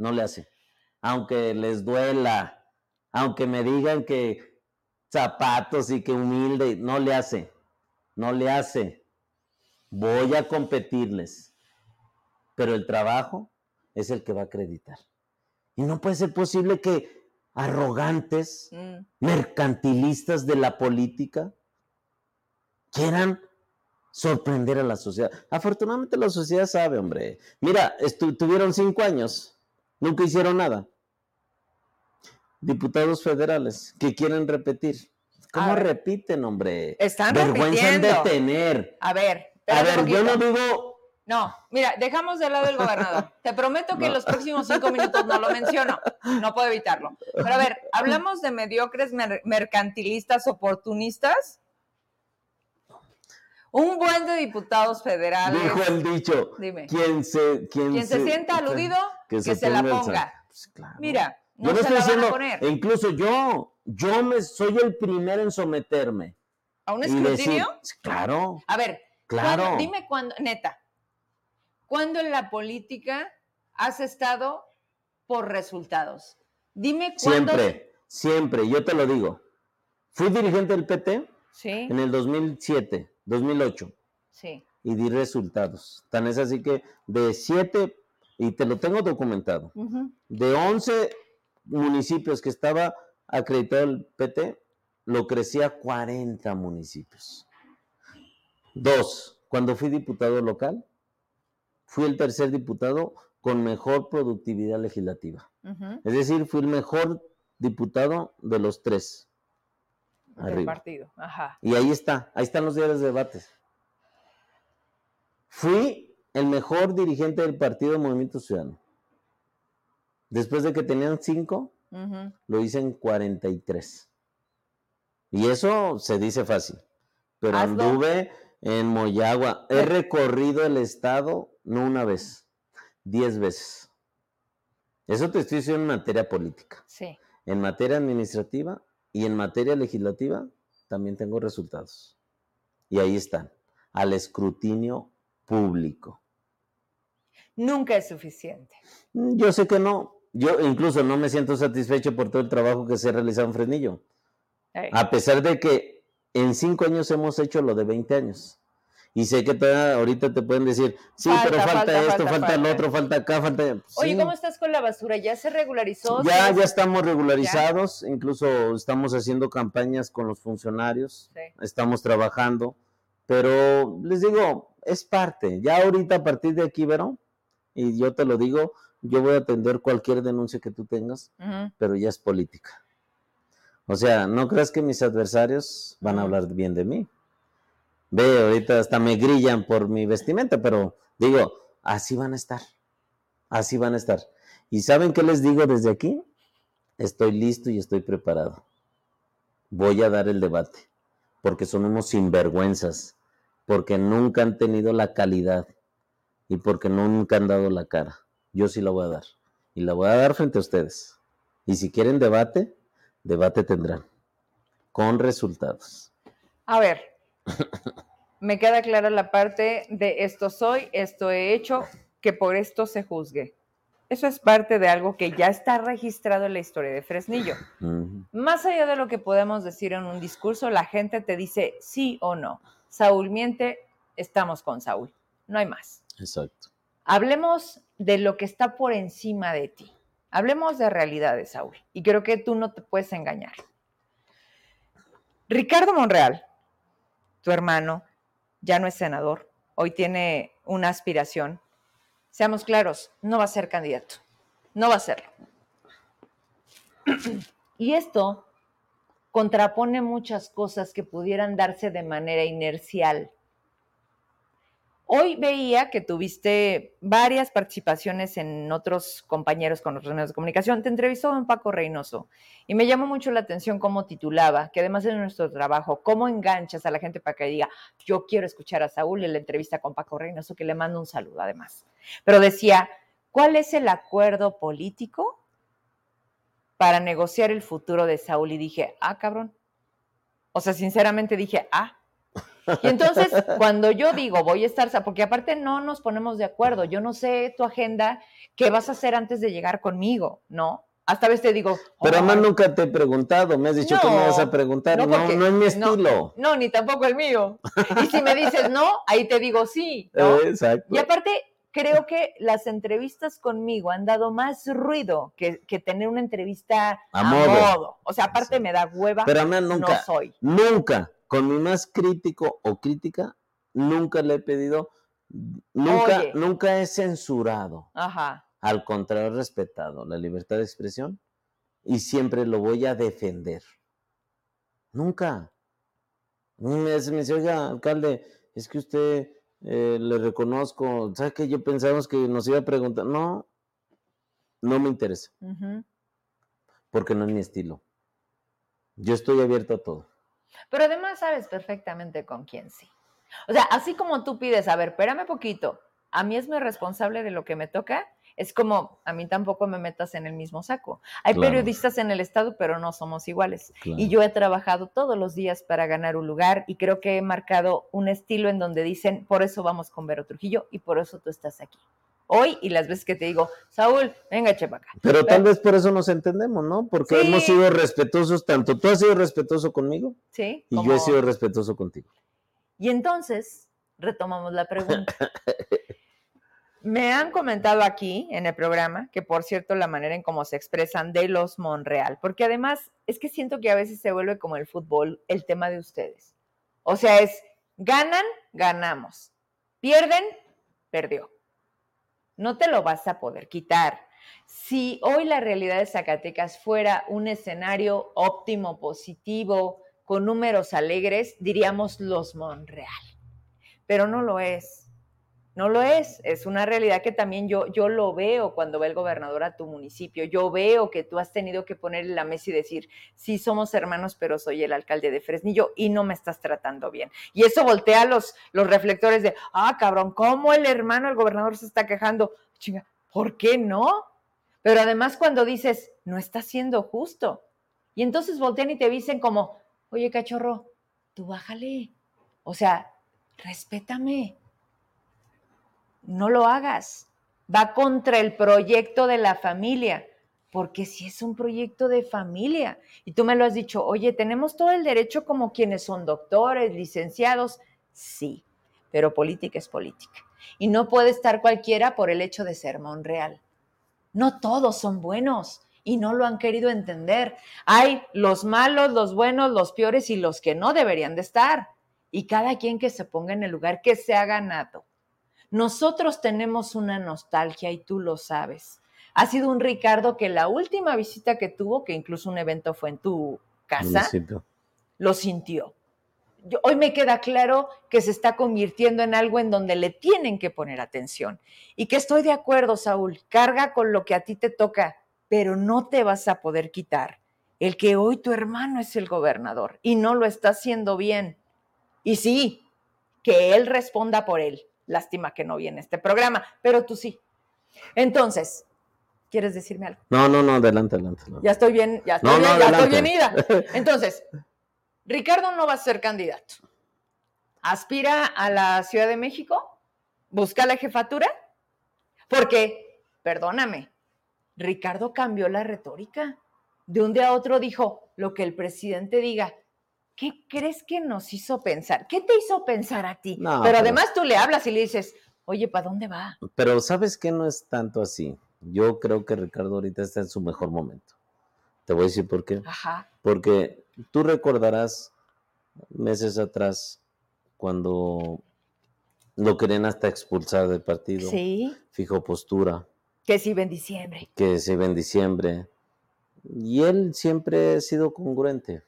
no le hace. Aunque les duela, aunque me digan que zapatos y que humilde, no le hace. No le hace. Voy a competirles. Pero el trabajo es el que va a acreditar. Y no puede ser posible que arrogantes, Mm, mercantilistas de la política quieran sorprender a la sociedad. Afortunadamente la sociedad sabe, hombre. Mira, tuvieron cinco años, nunca hicieron nada. Diputados federales que quieren repetir. ¿Cómo ver. repiten, hombre? Están Vergüenza en repitiendo. detener. A ver, A ver, yo no digo No, mira, dejamos de lado el gobernador. Te prometo que en los próximos cinco minutos no lo menciono. No puedo evitarlo. Pero a ver, ¿hablamos de mediocres mer- mercantilistas oportunistas? Un buen de diputados federales. Dijo el dicho. Dime. Quien se, quien Quien se sienta aludido, que se la ponga. Pues claro. Mira, Yo no no se estoy la van a diciendo, poner. e incluso yo, yo me soy el primero en someterme. ¿A un decir, escrutinio? claro, A ver, claro. ¿cuándo- dime cuándo, neta, ¿cuándo en la política has estado por resultados? Dime cuándo. Siempre, siempre, yo te lo digo. Fui dirigente del PT Sí, en el 2007, 2008 sí. y di resultados. Tan es así que de siete, y te lo tengo documentado, de 11 municipios que estaba acreditado el PT, lo crecía a 40 municipios. Dos, cuando fui diputado local, fui el tercer diputado con mejor productividad legislativa. Es decir, fui el mejor diputado de los tres. del Arriba. partido. Ajá. Y ahí está, ahí están los días de debates. Fui el mejor dirigente del partido Movimiento Ciudadano. Después de que tenían cinco, Ujú. lo hice en 43. Y eso se dice fácil. Pero Hazlo. anduve en Moyagua. He recorrido el estado no una vez, diez veces. Eso te estoy diciendo en materia política. Sí. En materia administrativa y en materia legislativa también tengo resultados. Y ahí están, al escrutinio público. Nunca es suficiente. Mm, Yo sé que no. Yo incluso no me siento satisfecho por todo el trabajo que se ha realizado en Fresnillo. A pesar de que en cinco años hemos hecho lo de 20 años. Y sé que todavía ahorita te pueden decir, sí, Falta, pero falta, falta, esto, falta, falta. otro, falta acá, falta... Oye, Sí. ¿cómo estás con la basura? ¿Ya se regularizó? Ya, ya estamos regularizados, incluso estamos haciendo campañas con los funcionarios, Sí. estamos trabajando, pero les digo, es parte. Ya ahorita a partir de aquí, Vero, y yo te lo digo, yo voy a atender cualquier denuncia que tú tengas, pero ya es política. O sea, no creas que mis adversarios van a hablar bien de mí. Ve, ahorita hasta me grillan por mi vestimenta, pero digo, así van a estar. Así van a estar. ¿Y saben qué les digo desde aquí? Estoy listo y estoy preparado. Voy a dar el debate, porque son unos sinvergüenzas, porque nunca han tenido la calidad y porque nunca han dado la cara. Yo sí la voy a dar. Y la voy a dar frente a ustedes. Y si quieren debate, debate tendrán. Con resultados. A ver, me queda clara la parte de esto soy, esto he hecho, que por esto se juzgue. Eso es parte de algo que ya está registrado en la historia de Fresnillo. Más allá de lo que podemos decir en un discurso, la gente te dice sí o no. Saúl miente, estamos con Saúl. no hay más. Exacto. Hablemos de lo que está por encima de ti. Hablemos de realidades, Saúl. Y creo que tú no te puedes engañar. Ricardo Monreal, tu hermano, ya no es senador, hoy tiene una aspiración. Seamos claros, no va a ser candidato. No va a serlo. Y esto contrapone muchas cosas que pudieran darse de manera inercial Hoy veía que tuviste varias participaciones en otros compañeros con otros medios de comunicación. Te entrevistó don Paco Reynoso y me llamó mucho la atención cómo titulaba, que además de nuestro trabajo, cómo enganchas a la gente para que diga, yo quiero escuchar a Saúl en la entrevista con Paco Reynoso, que le mando un saludo además. Pero decía, ¿cuál es el acuerdo político para negociar el futuro de Saúl? Y dije, ah, cabrón. O sea, sinceramente dije, ah, y entonces, cuando yo digo voy a estar, porque aparte no nos ponemos de acuerdo, yo no sé tu agenda, qué vas a hacer antes de llegar conmigo, ¿no? Hasta a veces te digo. Pero además nunca te he preguntado, me has dicho que me vas a preguntar. No, no, es mi estilo. No, ni tampoco el mío. Y si me dices no, ahí te digo sí. ¿no? Exacto. Y aparte, creo que las entrevistas conmigo han dado más ruido que, tener una entrevista a, modo. O sea, aparte me da hueva. Pero a nunca. No soy. Nunca con mi más crítico o crítica, nunca le he pedido, nunca, nunca he censurado. Ajá. Al contrario, he respetado la libertad de expresión y siempre lo voy a defender. Nunca. Me, dice, oiga, alcalde, es que usted eh, le reconozco, ¿sabe que yo pensamos que nos iba a preguntar? No, no me interesa. Porque no es mi estilo. Yo estoy abierto a todo. Pero además sabes perfectamente con quién sí. O sea, así como tú pides, a ver, espérame poquito, a mí es muy responsable de lo que me toca, es como a mí tampoco me metas en el mismo saco. Hay periodistas en el Estado, pero no somos iguales. Y yo he trabajado todos los días para ganar un lugar y creo que he marcado un estilo en donde dicen, por eso vamos con Vero Trujillo y por eso tú estás aquí hoy y las veces que te digo, Saúl, venga, chepaca. Pero tal vez por eso nos entendemos, ¿no? Porque hemos sido respetuosos, tanto tú has sido respetuoso conmigo sí, y yo he sido respetuoso contigo. Y entonces, retomamos la pregunta. Me han comentado aquí en el programa que, por cierto, la manera en cómo se expresan de los Monreal, porque además es que siento que a veces se vuelve como el fútbol el tema de ustedes. O sea, es ganan, ganamos, pierden, perdió no te lo vas a poder quitar. Si hoy la realidad de Zacatecas fuera un escenario óptimo, positivo, con números alegres, diríamos los Monreal. Pero no lo es. No lo es. Es una realidad que también yo, yo lo veo cuando va el gobernador a tu municipio. Yo veo que tú has tenido que ponerle la mesa y decir, sí, somos hermanos, pero soy el alcalde de Fresnillo y no me estás tratando bien. Y eso voltea los, los reflectores de, ah, cabrón, ¿cómo el hermano del gobernador se está quejando? Chinga, ¿por qué no? Pero además cuando dices, no está siendo justo. Y entonces voltean y te dicen como, oye, cachorro, tú bájale. O sea, respétame no lo hagas. Va contra el proyecto de la familia, porque si es un proyecto de familia, y tú me lo has dicho, oye, tenemos todo el derecho como quienes son doctores, licenciados, sí, pero política es política. Y no puede estar cualquiera por el hecho de ser Monreal. No todos son buenos y no lo han querido entender. Hay los malos, los buenos, los peores y los que no deberían de estar. Y cada quien que se ponga en el lugar que se ha ganado. Nosotros tenemos una nostalgia y tú lo sabes. Ha sido un Ricardo que la última visita que tuvo, que incluso un evento fue en tu casa, lo sintió. hoy me queda claro que se está convirtiendo en algo en donde le tienen que poner atención. Y que estoy de acuerdo, Saúl, carga con lo que a ti te toca, pero no te vas a poder quitar el que hoy tu hermano es el gobernador y no lo está haciendo bien. Y sí, que él responda por él, Lástima que no viene este programa, pero tú sí. Entonces, ¿quieres decirme algo? No, no, no, adelante, adelante. Ya estoy bien, ya estoy bien, ya estoy bien ida. Entonces, Ricardo no va a ser candidato. ¿Aspira a la Ciudad de México? ¿Busca la jefatura? Porque, perdóname, Ricardo cambió la retórica. De un día a otro dijo, lo que el presidente diga, ¿qué crees que nos hizo pensar? ¿Qué te hizo pensar a ti? pero, además tú le hablas y le dices, Oye, ¿para dónde va? Pero ¿sabes qué? No es tanto así. Yo creo que Ricardo ahorita está en su mejor momento. Te voy a decir por qué. Ajá. Porque tú recordarás meses atrás cuando lo querían hasta expulsar del partido. Sí. Fijó postura. Que se iba en diciembre. Que se iba en diciembre. Y él siempre ha sido congruente.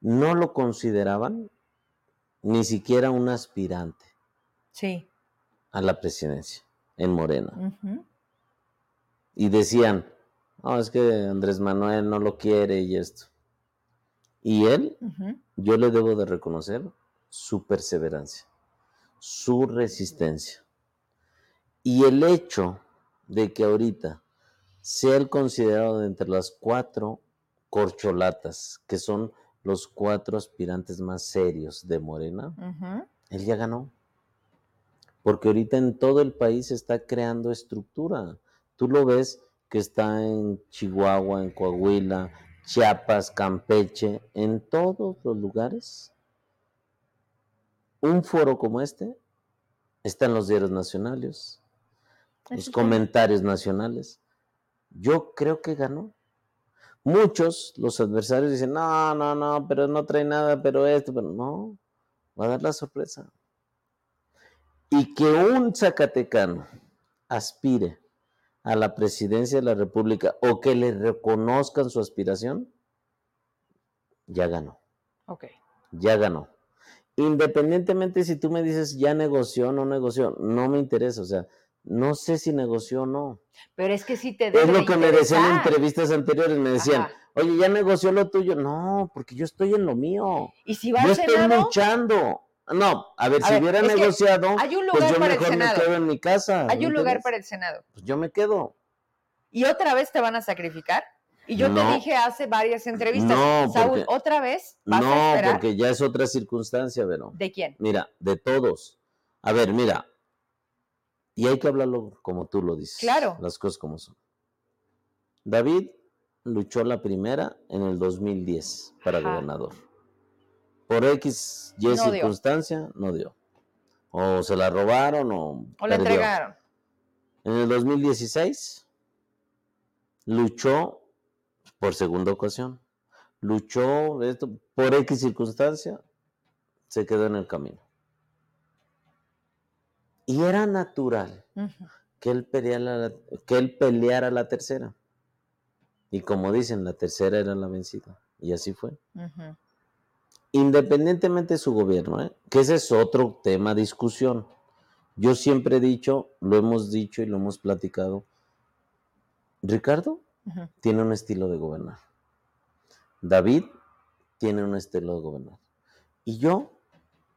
No lo consideraban ni siquiera un aspirante Sí. a la presidencia en Morena. Y decían, no, es que Andrés Manuel no lo quiere y esto. Y él, yo le debo de reconocer su perseverancia, su resistencia. Y el hecho de que ahorita sea el considerado de entre las cuatro corcholatas, que son los cuatro aspirantes más serios de Morena, él ya ganó. Porque ahorita en todo el país se está creando estructura. Tú lo ves que está en Chihuahua, en Coahuila, Chiapas, Campeche, en todos los lugares. Un foro como este está en los diarios nacionales, los comentarios nacionales. Yo creo que ganó. Muchos, los adversarios, dicen, no, no, no, pero no trae nada, pero esto, pero no, va a dar la sorpresa. Y que un zacatecano aspire a la presidencia de la República o que le reconozcan su aspiración, ya ganó, Ok. ya ganó. Independientemente si tú me dices ya negoció o no negoció, no me interesa, o sea, no sé si negoció o no. Pero es que sí te Es debe lo de que me decían en entrevistas anteriores, me decían, Ajá. oye, ya negoció lo tuyo. No, porque yo estoy en lo mío. Y si va Yo al estoy Senado, luchando. No, a ver, A si ver, hubiera es negociado, hay un pues lugar yo para el mejor me Senado. quedo en mi casa. hay ¿me un lugar para el Senado. Pues yo me quedo. Y otra vez te van a sacrificar. Y yo No. te dije hace varias entrevistas, No, Saúl, porque- otra vez vas No, porque ya es otra circunstancia, Vero. ¿De quién? Mira, de todos. A ver, mira. Y hay que hablarlo como tú lo dices. Claro. Las cosas como son. David luchó la primera en el 2010 para Ajá. gobernador. Por X, Y No dio. circunstancia, no dio. O se la robaron o. ¿O perdió. entregaron? En el 2016 luchó por segunda ocasión. Luchó esto, por X circunstancia, se quedó en el camino. Y era natural que él peleara la, que él peleara la tercera. Y como dicen, la tercera era la vencida. Y así fue. Independientemente de su gobierno, ¿eh? que ese es otro tema de discusión. Yo siempre he dicho, lo hemos dicho y lo hemos platicado, Ricardo tiene un estilo de gobernar. David tiene un estilo de gobernar. Y yo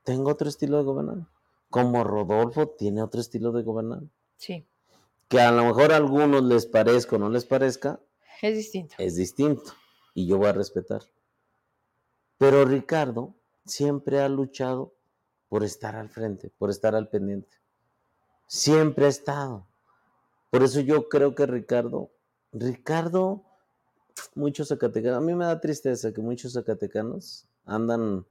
tengo otro estilo de gobernar. Como Rodolfo tiene otro estilo de gobernar. Sí, Que a lo mejor a algunos les parezca o no les parezca, es distinto. es distinto. Y yo voy a respetar. Pero Ricardo siempre ha luchado por estar al frente, por estar al pendiente. Siempre ha estado. Por eso yo creo que Ricardo, Ricardo, muchos zacatecanos, a mí me da tristeza que muchos zacatecanos andan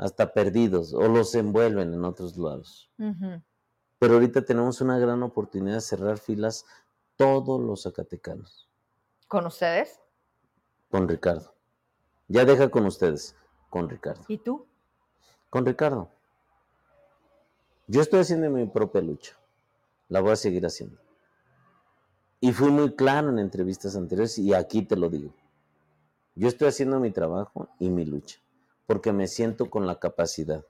hasta perdidos o los envuelven en otros lados. Pero ahorita tenemos una gran oportunidad de cerrar filas todos los zacatecanos ¿Con ustedes? con Ricardo. Ya deja con ustedes, con Ricardo. ¿Y tú? Con Ricardo. Yo estoy haciendo mi propia lucha. La voy a seguir haciendo. Y fui muy claro en entrevistas anteriores y aquí te lo digo. Yo estoy haciendo mi trabajo y mi lucha, porque me siento con la capacidad,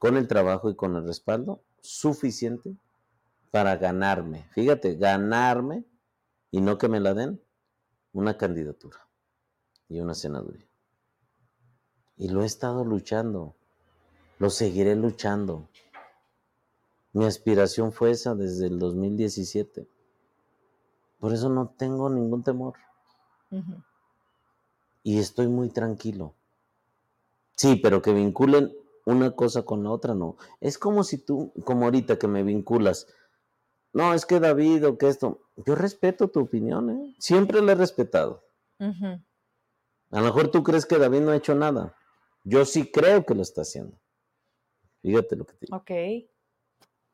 con el trabajo y con el respaldo suficiente para ganarme. Fíjate, ganarme y no que me la den una candidatura y una senaduría. Y lo he estado luchando. Lo seguiré luchando. Mi aspiración fue esa desde el 2017. Por eso no tengo ningún temor. Y estoy muy tranquilo. Sí, pero que vinculen una cosa con la otra, no. Es como si tú, como ahorita que me vinculas. No, es que David o que esto. Yo respeto tu opinión, ¿eh? Siempre la he respetado. A lo mejor tú crees que David no ha hecho nada. Yo sí creo que lo está haciendo. Fíjate lo que te digo. Ok.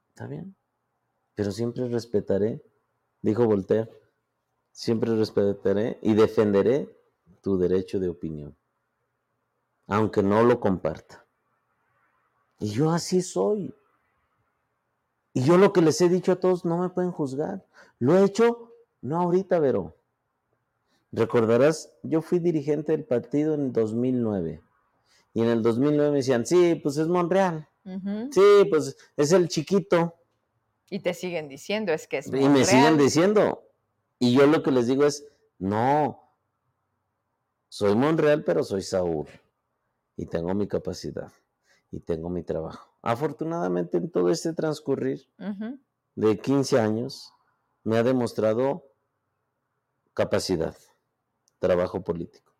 Está bien. Pero siempre respetaré, dijo Voltaire, siempre respetaré y defenderé tu derecho de opinión, aunque no lo comparta. Y yo así soy. Y yo lo que les he dicho a todos, no me pueden juzgar. Lo he hecho, no ahorita, pero Recordarás, yo fui dirigente del partido en 2009. Y en el 2009 me decían, sí, pues es Monreal. Sí, pues es el chiquito. Y te siguen diciendo, es que es Monreal. Y me siguen diciendo. Y yo lo que les digo es, no, soy Monreal, pero soy Saúl. Y tengo mi capacidad. Y tengo mi trabajo. Afortunadamente en todo este transcurrir de 15 años, me ha demostrado capacidad trabajo político.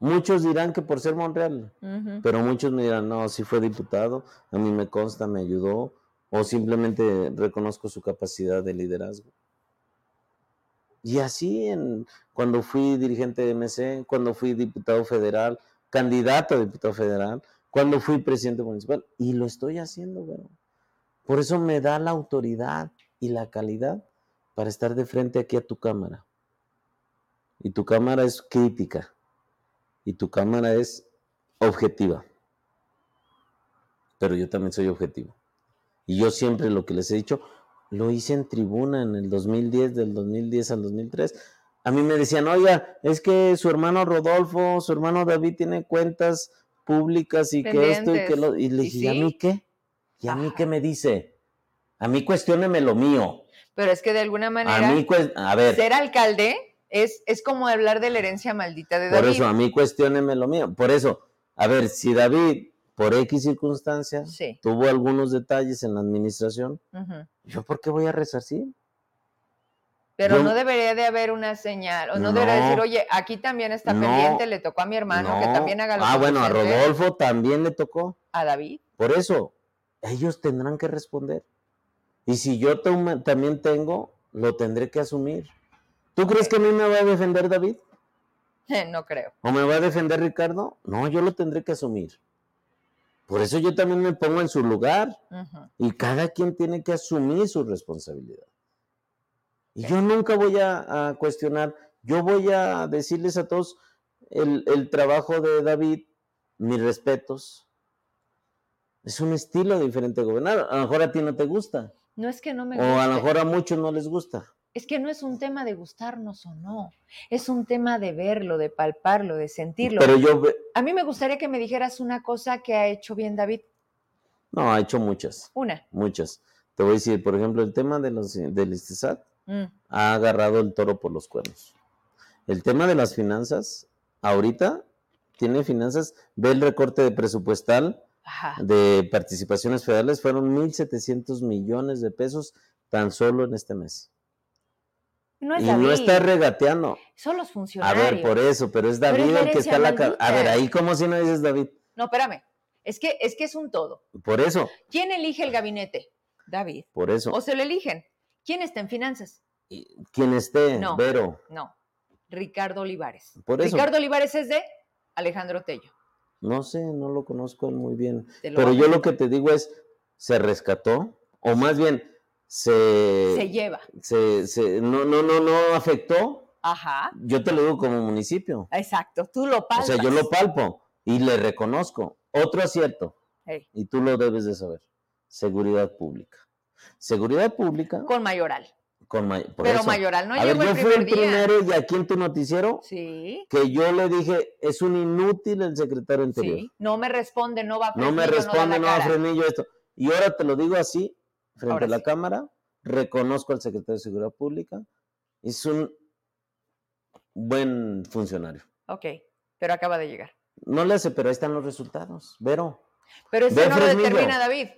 Muchos dirán que por ser Monreal, pero muchos me dirán, no, si fue diputado, a mí me consta, me ayudó, o simplemente reconozco su capacidad de liderazgo. Y así en, cuando fui dirigente de MC, cuando fui diputado federal, candidato a diputado federal, cuando fui presidente municipal, y lo estoy haciendo, bueno. Por eso me da la autoridad y la calidad para estar de frente aquí a tu cámara y tu cámara es crítica y tu cámara es objetiva. Pero yo también soy objetivo. Y yo siempre lo que les he dicho, lo hice en tribuna en el 2010, del 2010 al 2003. A mí me decían, oiga, es que su hermano Rodolfo, su hermano David tiene cuentas públicas y que esto y que lo... Y le dije, ¿y a mí qué? ¿Y a mí qué me dice? A mí cuestióneme lo mío. Pero es que de alguna manera, a, mí, a ver, ser alcalde es, es como hablar de la herencia maldita de David. Por eso, a mí cuestioneme lo mío. Por eso, a ver, si David, por X circunstancias, tuvo algunos detalles en la administración, ¿yo por qué voy a resarcir? Pero no debería de haber una señal, o no, debería decir, oye, aquí también está pendiente, le tocó a mi hermano que también haga lo Ah, bueno, a Rodolfo también le tocó. A David. Por eso, ellos tendrán que responder. Y si yo también tengo, lo tendré que asumir. ¿Tú crees que a mí me va a defender David? No creo. ¿O me va a defender Ricardo? No, yo lo tendré que asumir. Por eso yo también me pongo en su lugar. Y cada quien tiene que asumir su responsabilidad. Y yo nunca voy a, cuestionar, yo voy a decirles a todos el, el, trabajo de David, mis respetos. Es un estilo diferente de gobernar. A lo mejor a ti no te gusta. No es que no me. O a lo mejor a muchos no les gusta es que no es un tema de gustarnos o no, es un tema de verlo, de palparlo, de sentirlo. Pero yo... A mí me gustaría que me dijeras una cosa que ha hecho bien David. No, ha hecho muchas. Una. Muchas. Te voy a decir, por ejemplo, el tema de los, del ISTESAT mm. ha agarrado el toro por los cuernos. El tema de las finanzas, ahorita tiene finanzas, ve el recorte de presupuestal de participaciones federales, fueron 1.700 millones de pesos tan solo en este mes. No es y David. no está regateando. Son los funcionarios. A ver, por eso, pero es David el que está en la A ver, ahí cómo si no dices David. No, espérame. Es que, es que es un todo. Por eso. ¿Quién elige el gabinete? David. Por eso. ¿O se lo eligen? ¿Quién está en finanzas? ¿Quién esté? No, Vero. No. Ricardo Olivares. Por eso. Ricardo Olivares es de Alejandro Tello. No sé, no lo conozco muy bien. Pero yo lo que te digo es, se rescató, o más bien, se, se lleva. Se, se, no, no, no, no afectó. Ajá. Yo te lo digo como municipio. Exacto, tú lo palpas. O sea, yo lo palpo y le reconozco. Otro acierto. Y tú lo debes de saber. Seguridad pública. Seguridad pública. Con mayoral. Con Pero mayoral no A ver, yo fui el primero y aquí en tu noticiero sí. que yo le dije, es un inútil el secretario interior. Sí. No me responde, no va a No me responde, no, va a frenillo esto. Y ahora te lo digo así, frente a la Cámara, reconozco al secretario de Seguridad Pública, es un buen funcionario. Ok, pero acaba de llegar. No le hace, pero ahí están los resultados. Vero. Pero ese no lo determina David.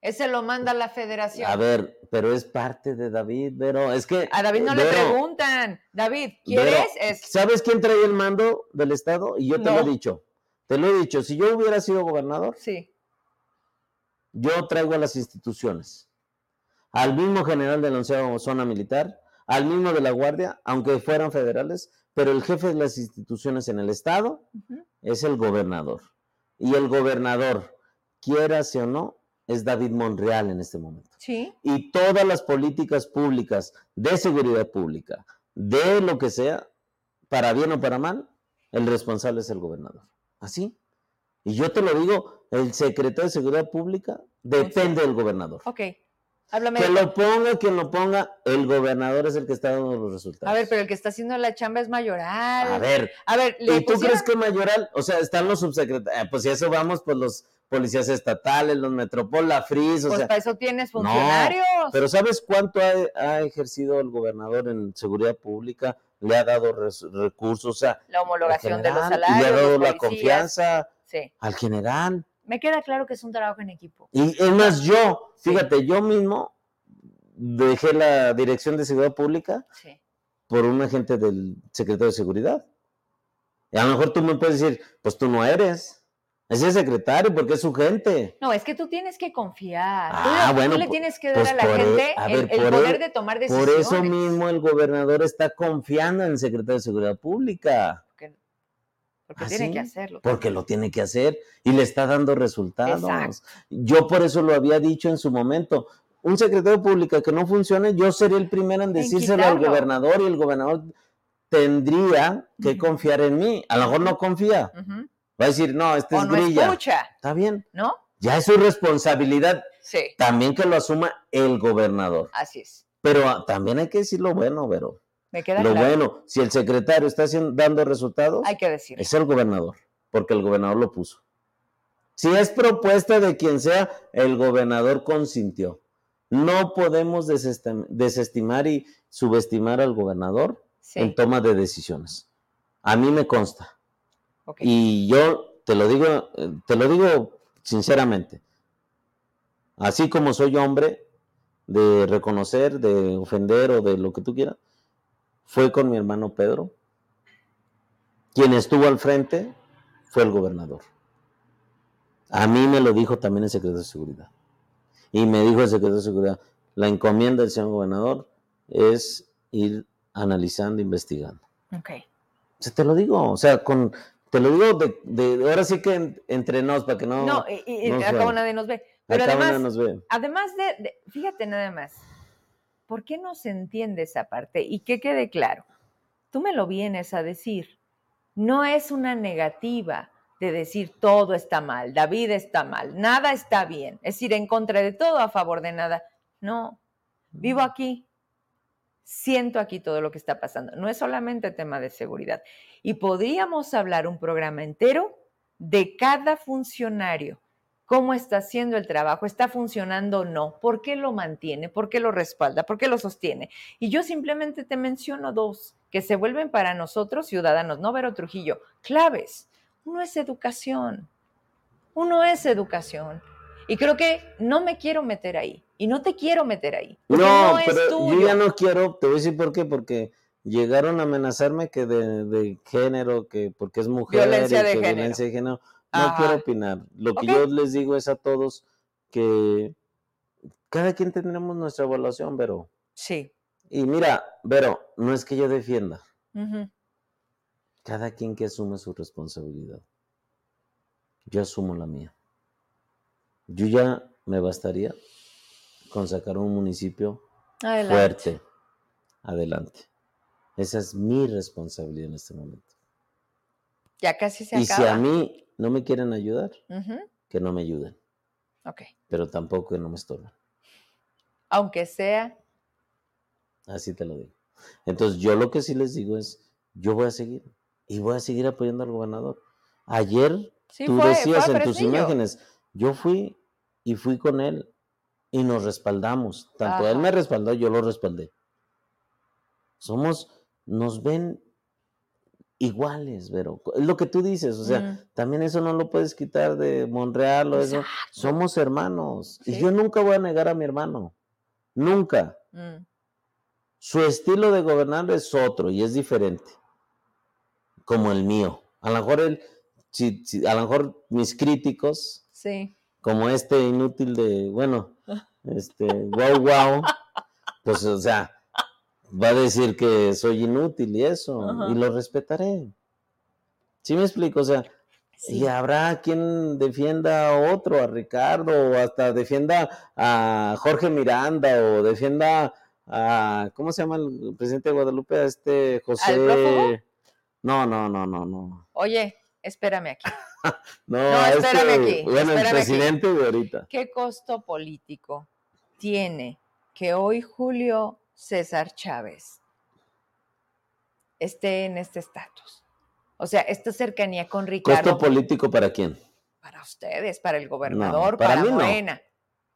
Ese lo manda la federación. A ver, pero es parte de David, Vero. Es que. A David no le preguntan. David, ¿quieres? ¿Sabes quién trae el mando del Estado? Y yo te lo he dicho. Te lo he dicho. Si yo hubiera sido gobernador, sí. yo traigo a las instituciones al mismo general de la onceava zona militar, al mismo de la Guardia, aunque fueran federales, pero el jefe de las instituciones en el Estado es el gobernador. Y el gobernador, quiera o no, es David Monreal en este momento. Sí. Y todas las políticas públicas de seguridad pública, de lo que sea, para bien o para mal, el responsable es el gobernador. Así. Y yo te lo digo, el secretario de Seguridad Pública depende del gobernador. Ok. Háblame Que de- lo ponga, quien lo ponga, el gobernador es el que está dando los resultados. A ver, pero el que está haciendo la chamba es mayoral. A ver, A ver, le ¿y tú pusieron- crees que Mayoral, o sea, están los subsecretarios, pues si eso vamos, pues los policías estatales, los Metropol, la FRIS, o Pues sea, para eso tienes No, funcionarios. pero ¿sabes cuánto ha, ha ejercido el gobernador en seguridad pública? Le ha dado res- recursos, o sea, la homologación de los salarios. y le ha dado la confianza Sí. al general. Me queda claro que es un trabajo en equipo. Y es más, yo, Sí. fíjate, yo mismo dejé la dirección de seguridad pública Sí. por un agente del secretario de seguridad. Y a lo mejor tú me puedes decir, pues tú no eres. Es el secretario porque es su gente. No, es que tú tienes que confiar. Ah, le- tú, bueno, le tienes que dar pues a la por e- gente a el, ver, el por poder e- de tomar Por decisiones. eso mismo el gobernador está confiando en el secretario de seguridad pública. Porque, porque ¿Ah, tiene sí? que hacerlo. Porque lo tiene que hacer y le está dando resultados. Exacto. Yo por eso lo había dicho en su momento. Un secretario público que no funcione, yo sería el primero en En decírselo al gobernador y el gobernador tendría que confiar en mí. A lo mejor no confía. Ujú. Va a decir, no, este O es no grilla. escucha, Está bien. ¿no? Ya es su responsabilidad Sí, también que lo asuma el gobernador. así es. Pero ah, también hay que decir lo bueno, Vero. Me queda Lo claro. bueno, si el secretario está haciendo, dando resultados, Hay que decirlo. es el gobernador, porque el gobernador lo puso. Si es propuesta de quien sea, el gobernador consintió. No podemos desestim- desestimar y subestimar al gobernador Sí, en toma de decisiones. A mí me consta. Y yo te lo digo, te lo digo sinceramente. Así como soy hombre de reconocer, de ofender o de lo que tú quieras, fue con mi hermano Pedro. Quien estuvo al frente fue el gobernador. A mí me lo dijo también el secretario de seguridad. Y me dijo el secretario de seguridad, la encomienda del señor gobernador es ir analizando, investigando. Ok. O sea, te lo digo, o sea, con, te lo digo de, de- ahora sí que en- entre nos, para que no, No, y, y- acá nadie nos ve. Pero acá además, nadie nos ve. además de, de- fíjate nada más, ¿por qué no se entiende esa parte? Y que quede claro, tú me lo vienes a decir, no es una negativa de decir todo está mal, David está mal, nada está bien, es ir en contra de todo, a favor de nada. No, vivo aquí, siento aquí todo lo que está pasando. No es solamente tema de seguridad. Y podríamos hablar un programa entero de cada funcionario, cómo está haciendo el trabajo, está funcionando o no, por qué lo mantiene, por qué lo respalda, por qué lo sostiene. Y yo simplemente te menciono dos que se vuelven para nosotros ciudadanos, no Vero Trujillo, claves. Uno es educación, uno es educación. Y creo que no me quiero meter ahí. Y no te quiero meter ahí. No, No, es pero tuyo. yo ya no quiero, te voy a decir por qué, porque llegaron a amenazarme que de, de género, que porque es mujer, Violencia y de que género. violencia de género. No Ajá. quiero opinar. Lo que yo les digo es a todos que cada quien tendremos nuestra evaluación, Vero. Sí. Y mira, Vero, no es que yo defienda, cada quien que asume su responsabilidad. Yo asumo la mía. Yo ya me bastaría con sacar un municipio Adelante. fuerte adelante. Esa es mi responsabilidad en este momento. Ya casi se Y si acaba. a mí no me quieren ayudar, que no me ayuden, Ok. pero tampoco que no me estorben. Aunque sea. Así te lo digo. Entonces, yo lo que sí les digo es, yo voy a seguir y voy a seguir apoyando al gobernador. Ayer Sí, tú fue, decías fue en tus imágenes, yo fui y fui con él y nos respaldamos. Tanto él me respaldó, yo lo respaldé. Somos, nos ven iguales, pero es lo que tú dices, o sea, Mm. también eso no lo puedes quitar de Monreal o eso. Somos hermanos y yo nunca voy a negar a mi hermano, nunca. Mm. Su estilo de gobernar es otro y es diferente, como el mío. A lo mejor él, si, si- a lo mejor mis críticos, Sí. como este inútil de, bueno, este, guau guau, pues o sea, va a decir que soy inútil y eso, Ajá. y lo respetaré. ¿Sí me explico? O sea, Y habrá quien defienda a otro, a Ricardo, o hasta defienda a Jorge Miranda, o defienda a, ¿cómo se llama el presidente de Guadalupe? A este José. No, no, no, no, no. Oye, espérame aquí. no, espérame aquí. Bueno, el presidente de ahorita. ¿Qué costo político tiene que hoy Julio César Chávez esté en este estatus? O sea, esta cercanía con Ricardo. ¿Costo político para quién? Para ustedes, para el gobernador, para, Morena.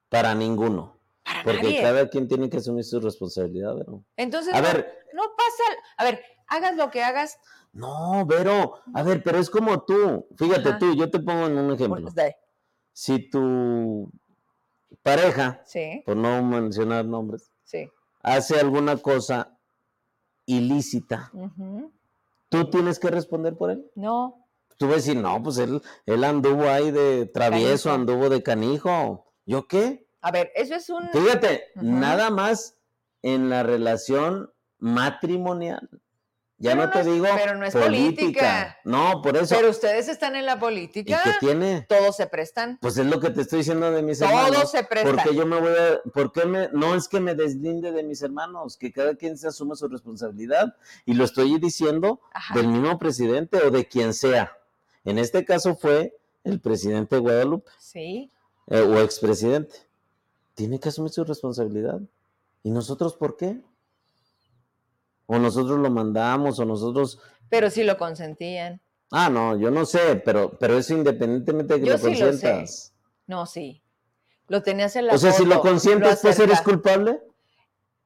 Para ninguno. porque cada quien tiene que asumir su responsabilidad, ¿verdad? Entonces, a ver, no pasa. A ver, hagas lo que hagas. No, Vero, a ver, pero es como tú. Fíjate tú, yo te pongo en un ejemplo. si tu pareja, por no mencionar nombres, hace alguna cosa ilícita, ¿Tú tienes que responder por él? No. Tú vas a decir, no, pues él, él anduvo ahí de travieso, anduvo de canijo. ¿Yo qué? A ver, eso es un... Fíjate, nada más en la relación matrimonial. Ya no, te digo. Pero no es política. No, por eso. Pero ustedes están en la política. ¿Y qué tiene? Todos se prestan. Pues es lo que te estoy diciendo de mis Todos hermanos. Todos se prestan. Porque yo me voy a. ¿Por me.? No es que me deslinde de mis hermanos, que cada quien se asuma su responsabilidad. Y lo estoy diciendo del mismo presidente o de quien sea. En este caso fue el presidente de Guadalupe. Sí. Eh, o expresidente. Tiene que asumir su responsabilidad. ¿Y nosotros por qué? O nosotros lo mandamos, o nosotros... Pero si lo consentían. Ah, no, yo no sé, pero, pero eso independientemente de que lo consientas. no, sí. Lo tenías en la O sea, si lo consientes, pues eres culpable.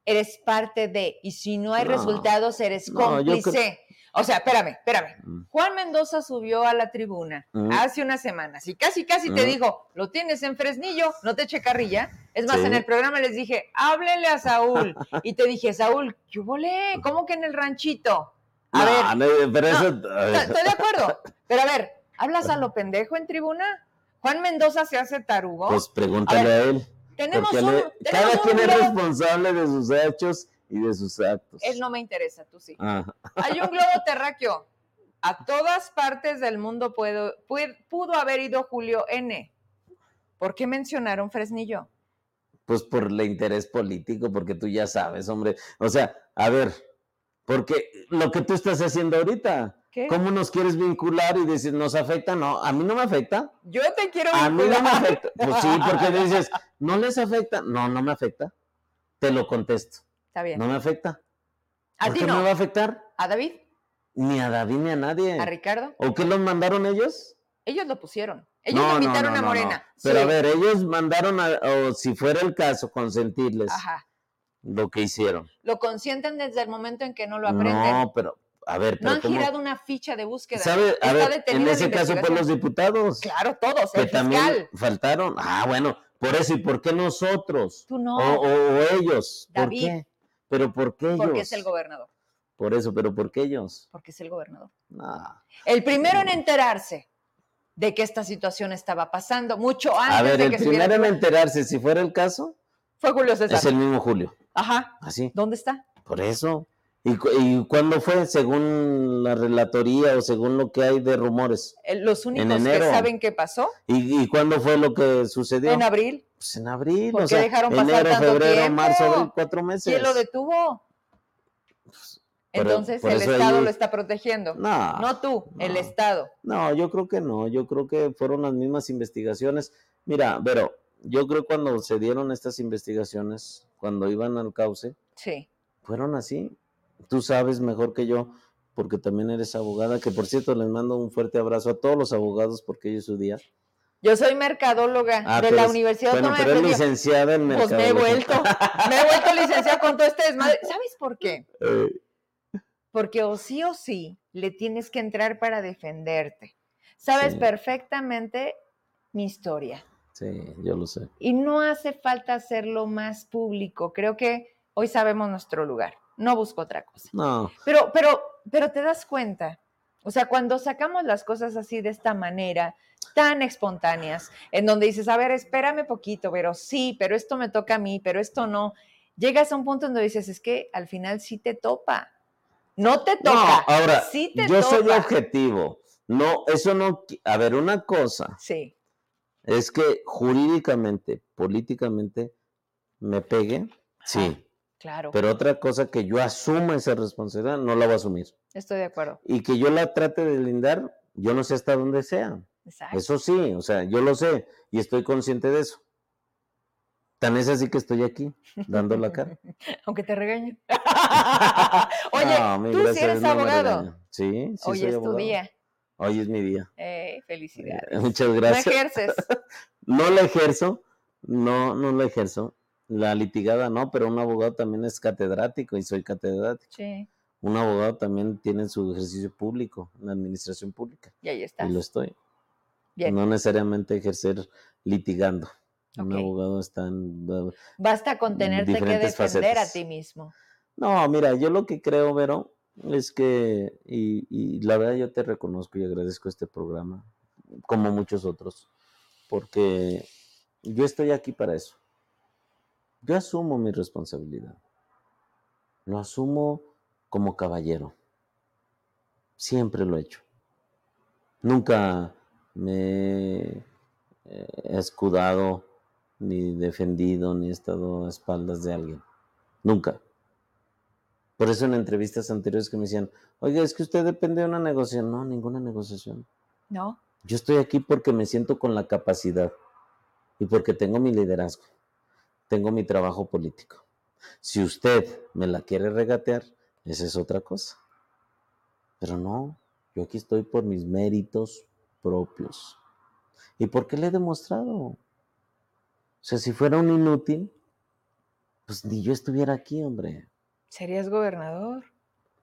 Eres parte de, y si no hay resultados, eres cómplice. O sea, espérame, espérame. Juan Mendoza subió a la tribuna hace unas semanas y casi, casi te dijo, lo tienes en Fresnillo, no te eche carrilla. Es más, en el programa les dije, háblele a Saúl. y te dije, Saúl, ¿qué volé? ¿Cómo que en el ranchito? A ver, pero eso... estoy de acuerdo. Pero a ver, ¿hablas a lo pendejo en tribuna? Juan Mendoza se hace tarugo. Pues pregúntale a, él. Tenemos un, cada quien es responsable de sus hechos y de sus actos. Él no me interesa, tú sí. Hay un globo terráqueo. A todas partes del mundo puedo, pudo haber ido Julio N. ¿Por qué mencionaron Fresnillo? Pues por el interés político, porque tú ya sabes, hombre. O sea, a ver, porque lo que tú estás haciendo ahorita, ¿cómo nos quieres vincular y decir, nos afecta? No, a mí no me afecta. Yo te quiero vincular. A mí no me afecta. Pues sí, porque dices, ¿no les afecta? No, no me afecta. Te lo contesto. Está bien. No me afecta. ¿A ¿Por qué no? me va a afectar? ¿A David? Ni a David ni a nadie. ¿A Ricardo? ¿O qué los mandaron ellos? Ellos lo pusieron. Ellos lo invitaron a Morena. Pero a ver, ellos mandaron, a, o si fuera el caso, consentirles lo que hicieron. Lo consienten desde el momento en que no lo aprenden. No, pero, a ver, pero no han girado una ficha de búsqueda. ¿Sabe? A ver, en ese caso fue los diputados. Claro, todos. Que también faltaron. Ah, bueno, por eso, ¿y por qué nosotros? Tú no. O, ellos. ¿Por qué? ¿Pero por qué ellos? Porque es el gobernador. Por eso, pero ¿por qué ellos? Porque es el gobernador. El primero en enterarse de que esta situación estaba pasando, mucho antes a ver, de el primero en enterarse, si fuera el caso, fue Julio César. Es el mismo Julio. Ajá. Así. ¿Dónde está? Por eso. ¿Y, ¿Y, cuándo fue? Según la relatoría o según lo que hay de rumores. Eh, los únicos que saben qué pasó. ¿Y, ¿Y, cuándo fue lo que sucedió? En abril. Pues en abril. ¿Por o sea, dejaron pasar enero, tanto febrero, tiempo? marzo, abril, cuatro meses. ¿Quién lo detuvo? Entonces el Estado lo está protegiendo. No. No tú, el Estado. No, yo creo que no. Yo creo que fueron las mismas investigaciones. Mira, pero yo creo cuando se dieron estas investigaciones, cuando iban al cauce, sí. fueron así. Tú sabes mejor que yo, porque también eres abogada, que por cierto les mando un fuerte abrazo a todos los abogados porque hoy es su día. Yo soy mercadóloga Ah, de pero la Universidad Bueno, Autónoma pero de licenciada en Pues me he vuelto, me he vuelto licenciada con todo este desmadre. ¿Sabes por qué? Porque o sí o sí le tienes que entrar para defenderte. Sabes Sí. perfectamente mi historia. sí, yo lo sé. Y no hace falta hacerlo más público. Creo que hoy sabemos nuestro lugar. No busco otra cosa. No, Pero, pero, pero te das cuenta. O sea, cuando sacamos las cosas así de esta manera, tan espontáneas, en donde dices, a ver, espérame poquito, pero sí, pero esto me toca a mí, pero esto no. Llegas a un punto donde dices, es que al final sí te topa. No te no, toca. ahora, sí te yo soy topa. objetivo. No, eso no. A ver, una cosa. Sí. Es que jurídicamente, políticamente, me pegue, sí. Claro. Pero otra cosa que yo asuma esa responsabilidad, no la voy a asumir. Estoy de acuerdo. Y que yo la trate de lindar, yo no sé hasta dónde sea. Exacto. Eso sí, o sea, yo lo sé y estoy consciente de eso. Tan es así que estoy aquí, dando la cara. Aunque te regañen. Oye, No, tú sí eres no abogado. Sí, sí Hoy soy es tu día. Hoy es mi día. Eh, felicidades. Muchas No gracias. ejerces. No la ejerzo, no, no la ejerzo. La litigada no, pero un abogado también es catedrático y soy catedrático. Sí. Un abogado también tiene su ejercicio público, en la administración pública, Y ahí está. y lo estoy. Bien. No necesariamente ejercer litigando. Un abogado está en... Basta con tenerte que defender a ti mismo. No, mira, yo lo que creo, Vero, es que, y, y la verdad yo te reconozco y agradezco este programa, como muchos otros, porque yo estoy aquí para eso. Yo asumo mi responsabilidad. Lo asumo como caballero. Siempre lo he hecho. Nunca me he escudado, ni defendido, ni he estado a espaldas de alguien. Nunca. Por eso en entrevistas anteriores que me decían, oiga, es que usted depende de una negociación. No, ninguna negociación. ¿No? Yo estoy aquí porque me siento con la capacidad y porque tengo mi liderazgo, tengo mi trabajo político. Si usted me la quiere regatear, esa es otra cosa. Pero no, yo aquí estoy por mis méritos propios. ¿Y por qué le he demostrado? O sea, si fuera un inútil, pues ni yo estuviera aquí, hombre. ¿Serías gobernador?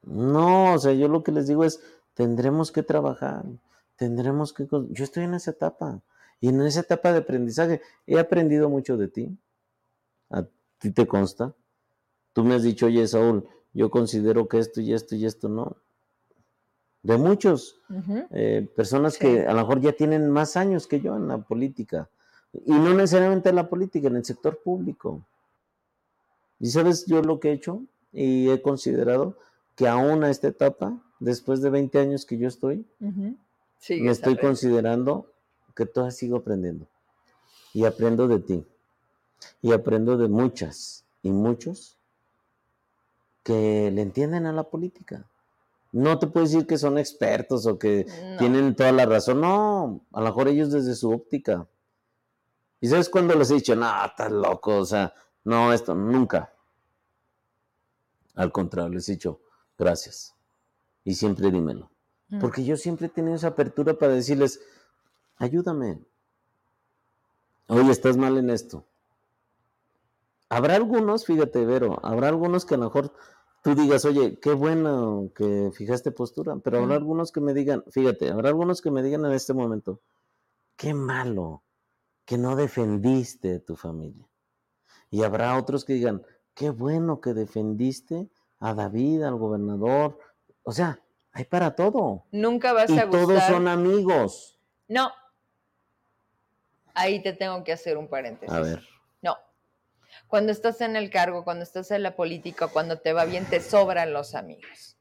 No, o sea, yo lo que les digo es, tendremos que trabajar, tendremos que... Yo estoy en esa etapa, y en esa etapa de aprendizaje he aprendido mucho de ti. A ti te consta. Tú me has dicho, oye, Saúl, yo considero que esto y esto y esto no. De muchos, eh, personas Sí. que a lo mejor ya tienen más años que yo en la política. Y no necesariamente en la política, en el sector público. Y sabes yo lo que he hecho y he considerado que aún a esta etapa, después de 20 años que yo estoy, me estoy considerando que todavía sigo aprendiendo. Y aprendo de ti. Y aprendo de muchas y muchos que le entienden a la política. No te puedo decir que son expertos o que No. tienen toda la razón. No, a lo mejor ellos desde su óptica. ¿Y sabes cuándo les he dicho, no, estás loco? O sea, no, esto, nunca. Al contrario, les he dicho, gracias. Y siempre dímelo. Mm. Porque yo siempre he tenido esa apertura para decirles, ayúdame. Oye, estás mal en esto. Habrá algunos, fíjate, Vero, habrá algunos que a lo mejor tú digas, oye, qué bueno que fijaste postura, pero habrá algunos que me digan, fíjate, habrá algunos que me digan en este momento, qué malo que no defendiste a tu familia. Y habrá otros que digan, qué bueno que defendiste a David, al gobernador. O sea, hay para todo. Nunca vas Y a gustar. todos son amigos. No. Ahí te tengo que hacer un paréntesis. A ver. Cuando estás en el cargo, cuando estás en la política, cuando te va bien, te sobran los amigos.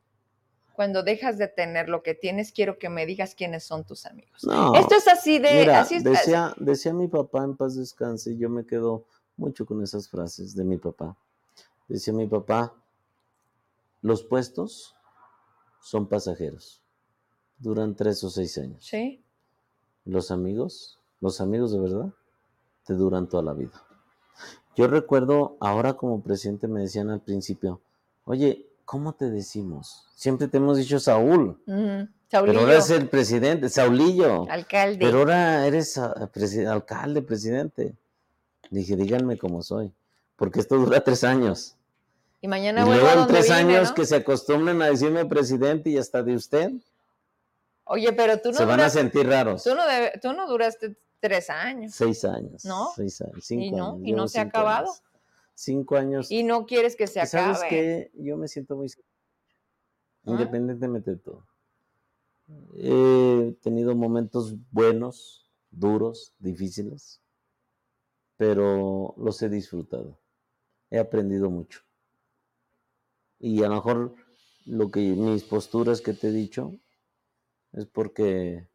Cuando dejas de tener lo que tienes, quiero que me digas quiénes son tus amigos. no. Esto es así de... Mira, así es, decía, decía mi papá en paz descanse, y yo me quedo mucho con esas frases de mi papá. Decía mi papá, los puestos son pasajeros, duran tres o seis años. Sí. Los amigos, los amigos de verdad, te duran toda la vida. Yo recuerdo, ahora como presidente me decían al principio, oye, ¿cómo te decimos? Siempre te hemos dicho Saúl, Ujú. pero Saulillo, ahora es el presidente, Saulillo. alcalde. Pero ahora eres ah, presi- alcalde, presidente. Dije, díganme cómo soy, porque esto dura tres años. y Y mañana vuelvo luego en tres años ¿no? que se acostumbren a decirme presidente y hasta de usted, Oye, pero tú no, se van a sentir raros. tú, no debe- tú no duraste tres años Seis años. ¿No? Seis años, cinco Y no, años. y no se ha acabado. años. Cinco años. y no quieres que se ¿Y ¿Sabes acabe. qué? Yo me siento muy... ¿Ah? Independientemente de todo. He tenido momentos buenos, duros, difíciles, pero los he disfrutado. He aprendido mucho. Y a lo mejor lo que mis posturas que te he dicho, es porque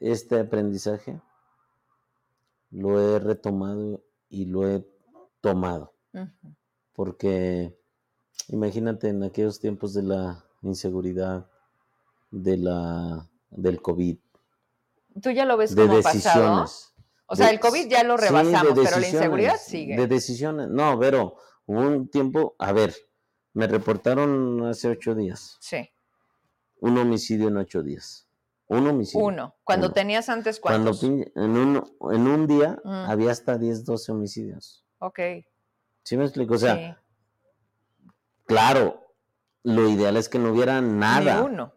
este aprendizaje lo he retomado y lo he tomado. Porque imagínate en aquellos tiempos de la inseguridad, de la, del COVID. Tú ya lo ves como decisiones. O sea, el COVID ya lo rebasamos, pero la inseguridad sigue. De decisiones. No, pero hubo un tiempo, a ver, me reportaron hace ocho días. Sí. Un homicidio en ocho días. Un homicidio. Uno. Cuando tenías antes cuántos? Cuando en un, en un día mm. había hasta 10, 12 homicidios. Ok. ¿Sí me explico? O sea, claro, lo ideal es que no hubiera nada. Ni uno.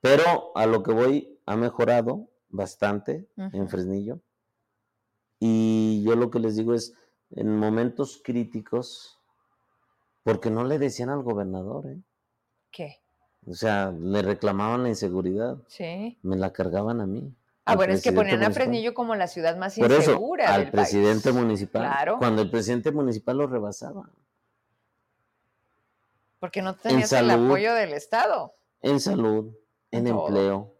Pero a lo que voy ha mejorado bastante en Fresnillo. Y yo lo que les digo es, en momentos críticos, porque no le decían al gobernador, ¿eh? ¿Qué? O sea, le reclamaban la inseguridad. Sí. Me la cargaban a mí. Ah, bueno, es que ponían a Fresnillo como la ciudad más Por insegura eso, al presidente municipal. Claro. Cuando el presidente municipal lo rebasaba. Porque no tenías el apoyo del Estado. En salud, en, empleo,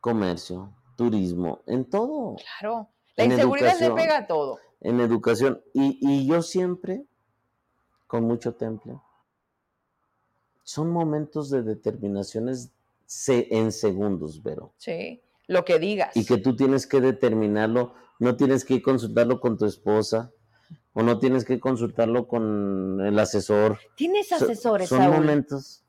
comercio, turismo, en todo. Claro. La inseguridad le pega a todo. En educación. Y, y yo siempre, con mucho temple, son momentos de determinaciones en segundos, Vero. Sí, lo que digas. Y que tú tienes que determinarlo, no tienes que consultarlo con tu esposa o no tienes que consultarlo con el asesor. ¿Tienes asesores, Son momentos.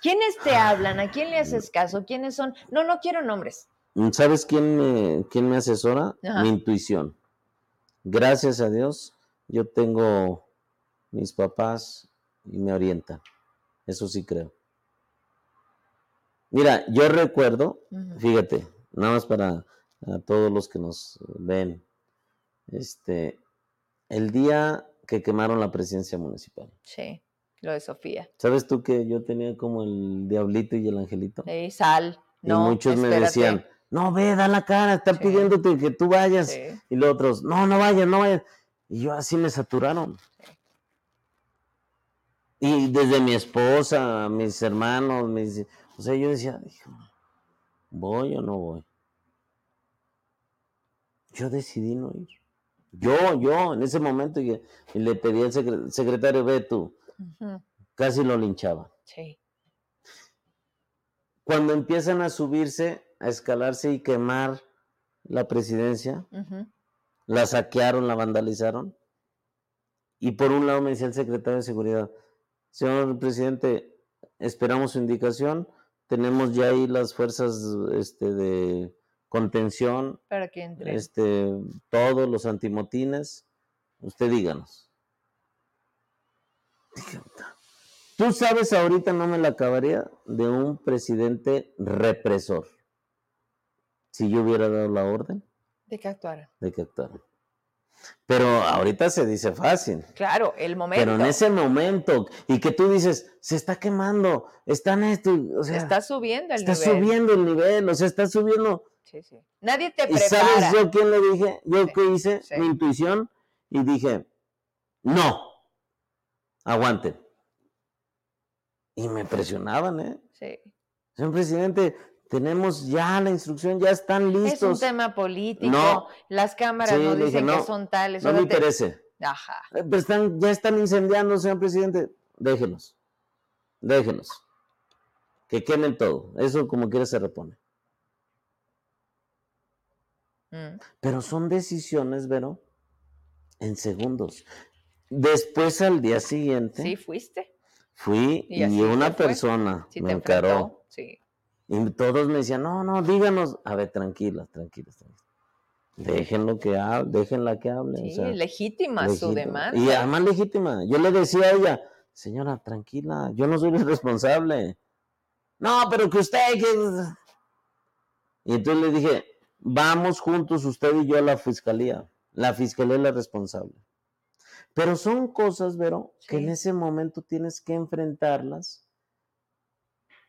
¿Quiénes te hablan? ¿A quién le haces caso? ¿Quiénes son? No, no quiero nombres. ¿Sabes quién me, quién me asesora? Mi intuición. Gracias a Dios, yo tengo mis papás y me orientan. Eso sí creo. Mira, yo recuerdo, fíjate, nada más para todos los que nos ven, este, el día que quemaron la presidencia municipal. Sí, lo de Sofía. ¿Sabes tú que yo tenía como el diablito y el angelito? Sí, sal. Y muchos me decían, no, ve, da la cara, están pidiéndote que tú vayas. Y los otros, no, no vayas, no vayas. Y yo así me saturaron. Y desde mi esposa, mis hermanos, mis, o sea, yo decía, ¿voy o no voy? Yo decidí no ir. Yo, yo, en ese momento, y, le pedí al secretario, ve tú, casi lo linchaba. Sí. Cuando empiezan a subirse, a escalarse y quemar la presidencia, la saquearon, la vandalizaron. Y por un lado me decía el secretario de Seguridad, Señor presidente, esperamos su indicación. Tenemos ya ahí las fuerzas este, de contención. Para que entre. Este, todos los antimotines. Usted díganos. Tú sabes, ahorita no me la acabaría de un presidente represor. Si yo hubiera dado la orden. De que actuara. De que actuara. Pero ahorita se dice fácil. Claro, el momento. Pero en ese momento, y que tú dices, se está quemando, están esto, o sea. Está subiendo el nivel. Está subiendo el nivel, o sea, está subiendo. Sí, sí. Nadie te prepara. ¿Y sabes yo quién le dije? Yo qué hice, mi intuición, y dije, no, aguanten. Y me presionaban, ¿eh? Sí. Señor presidente, tenemos ya la instrucción, ya están listos. Es un tema político, las cámaras no dicen que son tales. No me interese. Ajá. Eh, pero están, ya están incendiando, señor presidente. Déjenos, déjenos. Que quemen todo. Eso como quiera se repone. Mm. Pero son decisiones, Vero, en segundos. Después al día siguiente. Sí, fuiste. Fui y, una persona me encaró. Sí. Y todos me decían, no, no, díganos. A ver, tranquilas, tranquilas, Déjenlo que hable, déjenla que hable. Sí, legítima, su demanda. Y además legítima. Yo le decía a ella, señora, tranquila, yo no soy el responsable. No, pero que usted... Que... Y entonces le dije, vamos juntos usted y yo a la fiscalía. La fiscalía es la responsable. Pero son cosas, Vero, que en ese momento tienes que enfrentarlas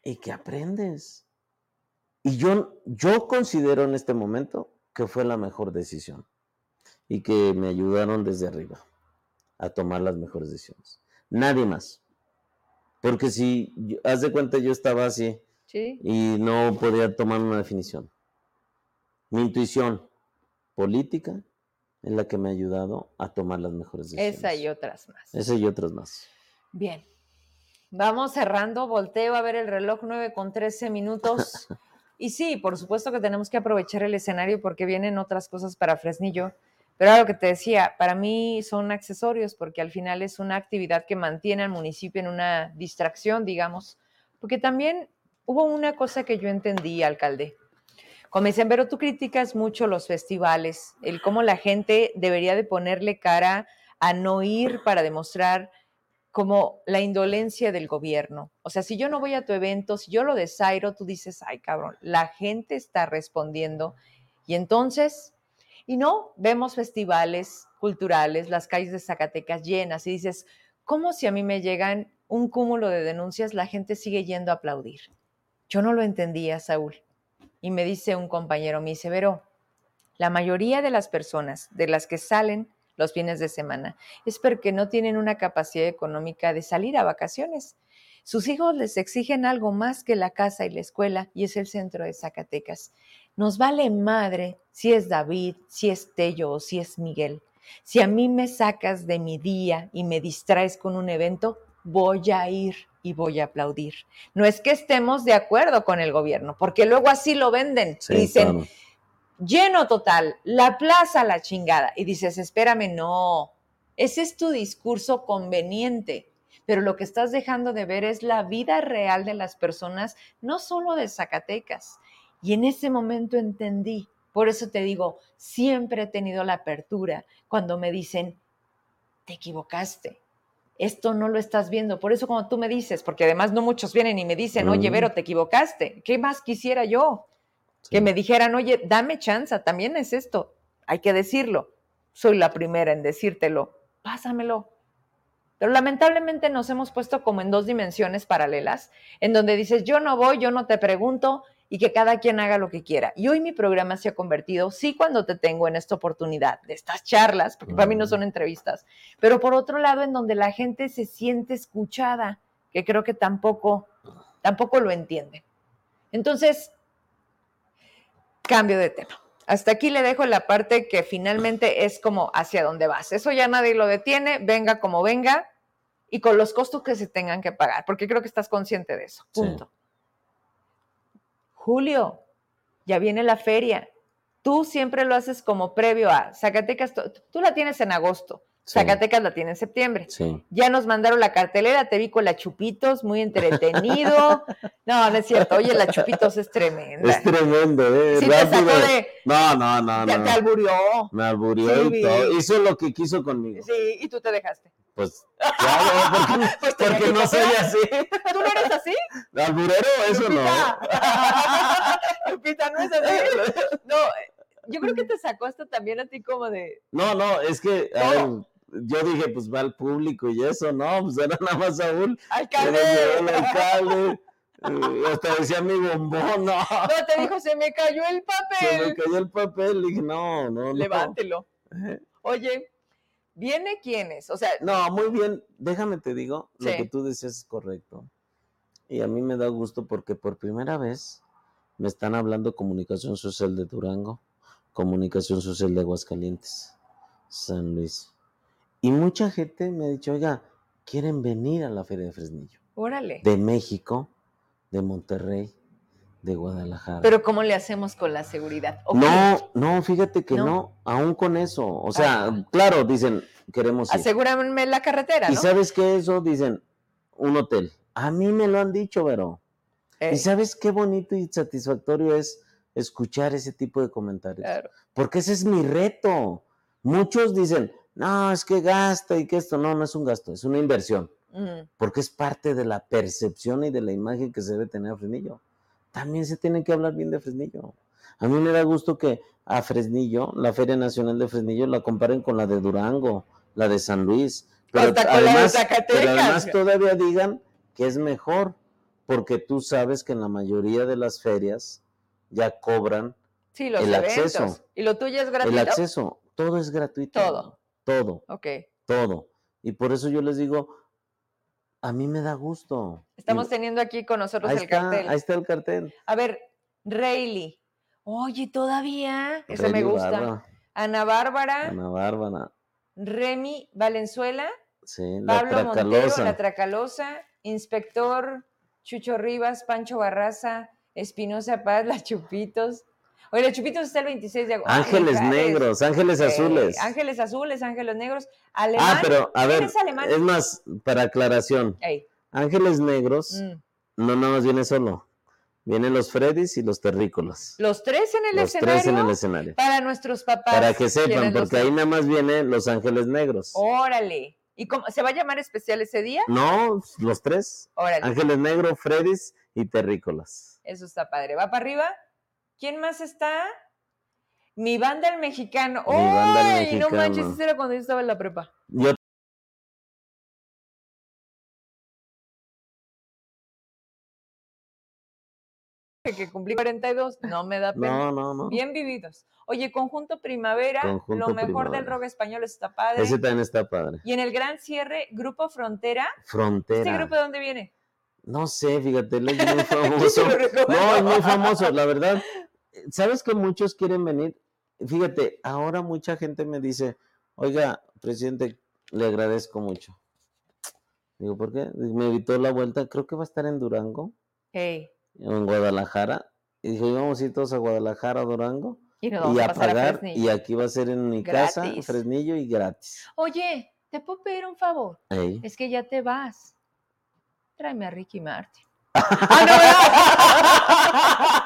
y que aprendes. Y yo, yo considero en este momento que fue la mejor decisión y que me ayudaron desde arriba a tomar las mejores decisiones. Nadie más. Porque si, haz de cuenta, yo estaba así Sí. Y no podía tomar una definición. Mi intuición política es la que me ha ayudado a tomar las mejores decisiones. Esa y otras más. Esa y otras más. Bien. Vamos cerrando. Volteo a ver el reloj 9 con 13 minutos. y sí, por supuesto que tenemos que aprovechar el escenario porque vienen otras cosas para Fresnillo. Pero lo que te decía, para mí son accesorios porque al final es una actividad que mantiene al municipio en una distracción, digamos. Porque también hubo una cosa que yo entendí, alcalde. Como dicen, pero tú criticas mucho los festivales, el cómo la gente debería de ponerle cara a no ir para demostrar como la indolencia del gobierno. O sea, si yo no voy a tu evento, si yo lo desairo, tú dices, ay cabrón, la gente está respondiendo. Y entonces, y no, vemos festivales culturales, las calles de Zacatecas llenas y dices, ¿cómo si a mí me llegan un cúmulo de denuncias, la gente sigue yendo a aplaudir? Yo no lo entendía, Saúl. Y me dice un compañero, me dice, Vero, la mayoría de las personas de las que salen los fines de semana es porque no tienen una capacidad económica de salir a vacaciones. Sus hijos les exigen algo más que la casa y la escuela y es el centro de Zacatecas. Nos vale madre si es David, si es Tello o si es Miguel. Si a mí me sacas de mi día y me distraes con un evento, voy a ir y voy a aplaudir. No es que estemos de acuerdo con el gobierno, porque luego así lo venden y dicen, lleno total, la plaza la chingada. Y dices, espérame, no, ese es tu discurso conveniente, pero lo que estás dejando de ver es la vida real de las personas, no solo de Zacatecas. Y en ese momento entendí, por eso te digo, siempre he tenido la apertura cuando me dicen, te equivocaste, esto no lo estás viendo. Por eso cuando tú me dices, porque además no muchos vienen y me dicen, oye, Vero, te equivocaste. ¿Qué más quisiera yo? Que me dijeran, oye, dame chance, también es esto. Hay que decirlo. Soy la primera en decírtelo. Pásamelo. Pero lamentablemente nos hemos puesto como en dos dimensiones paralelas, en donde dices, yo no voy, yo no te pregunto, y que cada quien haga lo que quiera. Y hoy mi programa se ha convertido, sí, cuando te tengo en esta oportunidad de estas charlas, porque para mí no son entrevistas, pero por otro lado, en donde la gente se siente escuchada, que creo que tampoco, tampoco lo entiende. Entonces, cambio de tema. Hasta aquí le dejo la parte que finalmente es como hacia dónde vas. Eso ya nadie lo detiene, venga como venga y con los costos que se tengan que pagar, porque creo que estás consciente de eso. Punto. Julio, ya viene la feria. Tú siempre lo haces como previo a Zacatecas, tú la tienes en agosto. Zacatecas la tiene en septiembre. Ya nos mandaron la cartelera, te vi con la Chupitos, muy entretenido. no, no es cierto. Oye, la Chupitos es tremenda. Es tremendo, ¿eh? Sí, te sacó de, no, no, no, te, no. Te alburió. Me alburió y todo. Hizo lo que quiso conmigo. Sí, y tú te dejaste. Pues, claro, porque, Pues porque no soy así. ¿Tú no eres así? Alburero, eso no. Lupita, no es así. No, yo creo que te sacó hasta también a ti como de. No, no, es que, a ver, yo dije, pues va al público y eso, no, pues era nada más Saúl. ¡Alcalde! El alcalde. eh, hasta decía mi bombón, no. No, te dijo, se me cayó el Se me papel. cayó el papel. Dije, no, no, no. Levántelo. Oye, ¿viene quiénes? O sea, No, muy bien. Déjame te digo, lo que tú decías es correcto. Y a mí me da gusto porque por primera vez me están hablando Comunicación Social de Durango, Comunicación Social de Aguascalientes, San Luis. Y mucha gente me ha dicho, oiga, quieren venir a la Feria de Fresnillo. órale. De México, de Monterrey, de Guadalajara. Pero ¿cómo le hacemos con la seguridad? No, no, fíjate que No. no, aún con eso. O sea, Ay. claro, dicen, queremos ir. Asegúrame la carretera, ¿Y sabes qué eso? Dicen, un hotel. A mí me lo han dicho, Vero. Eh, ¿Y sabes qué bonito y satisfactorio es escuchar ese tipo de comentarios? claro. Porque ese es mi reto. Muchos dicen, no, es que gasta y que esto. No, no es un gasto, es una inversión. Porque es parte de la percepción y de la imagen que se debe tener a Fresnillo. También se tiene que hablar bien de Fresnillo. A mí me da gusto que a Fresnillo, la Feria Nacional de Fresnillo, la comparen con la de Durango, la de San Luis. Pero Hasta además, pero además todavía digan que es mejor, porque tú sabes que en la mayoría de las ferias ya cobran Sí, los El eventos. acceso. ¿Y lo tuyo es gratuito? el acceso. Todo es gratuito. Todo. Todo, Ok. todo. Y por eso yo les digo, a mí me da gusto. Estamos teniendo aquí con nosotros el está, cartel. Ahí está el cartel. A ver, Rayleigh. Oye, todavía. Eso me gusta. Ana Bárbara, Ana Bárbara. Remy Valenzuela, Sí, la Pablo Montero, Tracalosa. La Tracalosa, Inspector Chucho Rivas, Pancho Barraza, Espinosa Paz, La Chupitos. Oye, La Chupitos está el 26 de agosto. Ah, Ángeles negros, ángeles Eh, azules. Ángeles azules, ángeles negros. Alemán. ah, pero a ¿Quién ver, es más, para aclaración, Ey, ángeles negros mm. no nada más viene solo. Vienen los Freddys y los terrícolas. Los tres en el Los escenario. tres en el escenario. Para nuestros papás. Para que sepan, los- porque ahí nada más vienen los ángeles negros. Órale. ¿Y cómo, se va a llamar especial ese día? No, los tres. Órale. Ángeles negros, Freddys y terrícolas. Eso está padre. ¿Va para arriba? ¿Quién más está? Mi banda el mexicano. Mi banda el ¡Ay! No manches, ese era cuando yo estaba en la prepa. Yo Que, cumplí 42. No me da pena. no, no, no. Bien vividos. Oye, Conjunto Primavera, Conjunto lo mejor del rock español está padre. Ese también está padre. Y en el gran cierre, Grupo Frontera. Frontera. ¿Este grupo de dónde viene? No sé, fíjate, es muy famoso. No, es muy famoso, la verdad. ¿Sabes que muchos quieren venir? Fíjate, ahora mucha gente me dice, oiga, presidente, le agradezco mucho. Digo, ¿por qué? Me invitó la vuelta, creo que va a estar en Durango, Ey, o en Guadalajara. Y dijo, vamos a ir todos a Guadalajara, a Durango, y nos vamos y a a pagar, y aquí va a ser en mi casa. Fresnillo, y gratis. Oye, ¿te puedo pedir un favor? Es que ya te vas. Tráeme a Ricky Martin. ¡Ah, no!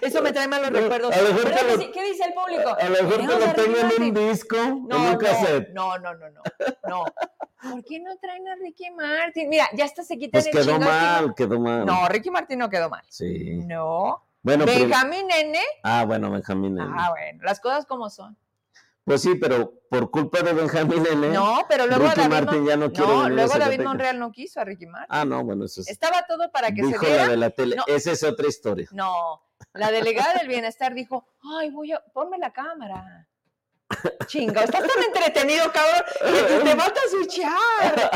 Eso me trae malos recuerdos. a lo mejor Pero te ¿qué lo- ¿Qué dice el público? A lo mejor te lo tengo en un disco, en No, un no, cassette. no, no, no, no, no. ¿Por qué no traen a Ricky Martin? Mira, ya hasta se quitan Pues el quedó chingado mal, quedó mal. No, Ricky Martin no quedó mal. Sí. No. Bueno, Benjamín Nene. Ah, bueno, Benjamín Nene. Ah, bueno, las cosas como son. Pues sí, pero por culpa de Benjamín Nene, No, pero luego Ricky David, Martin Mon- ya no quiere no, venir a luego David. Monreal no quiso a Ricky Martin. Ah, no, bueno, eso es. Estaba todo para que dijo se diera. la de la tele. No. Esa es otra historia. No, la delegada del bienestar dijo, ay, voy a, ponme la cámara. Chinga, estás tan entretenido, cabrón, que te vas a switchar.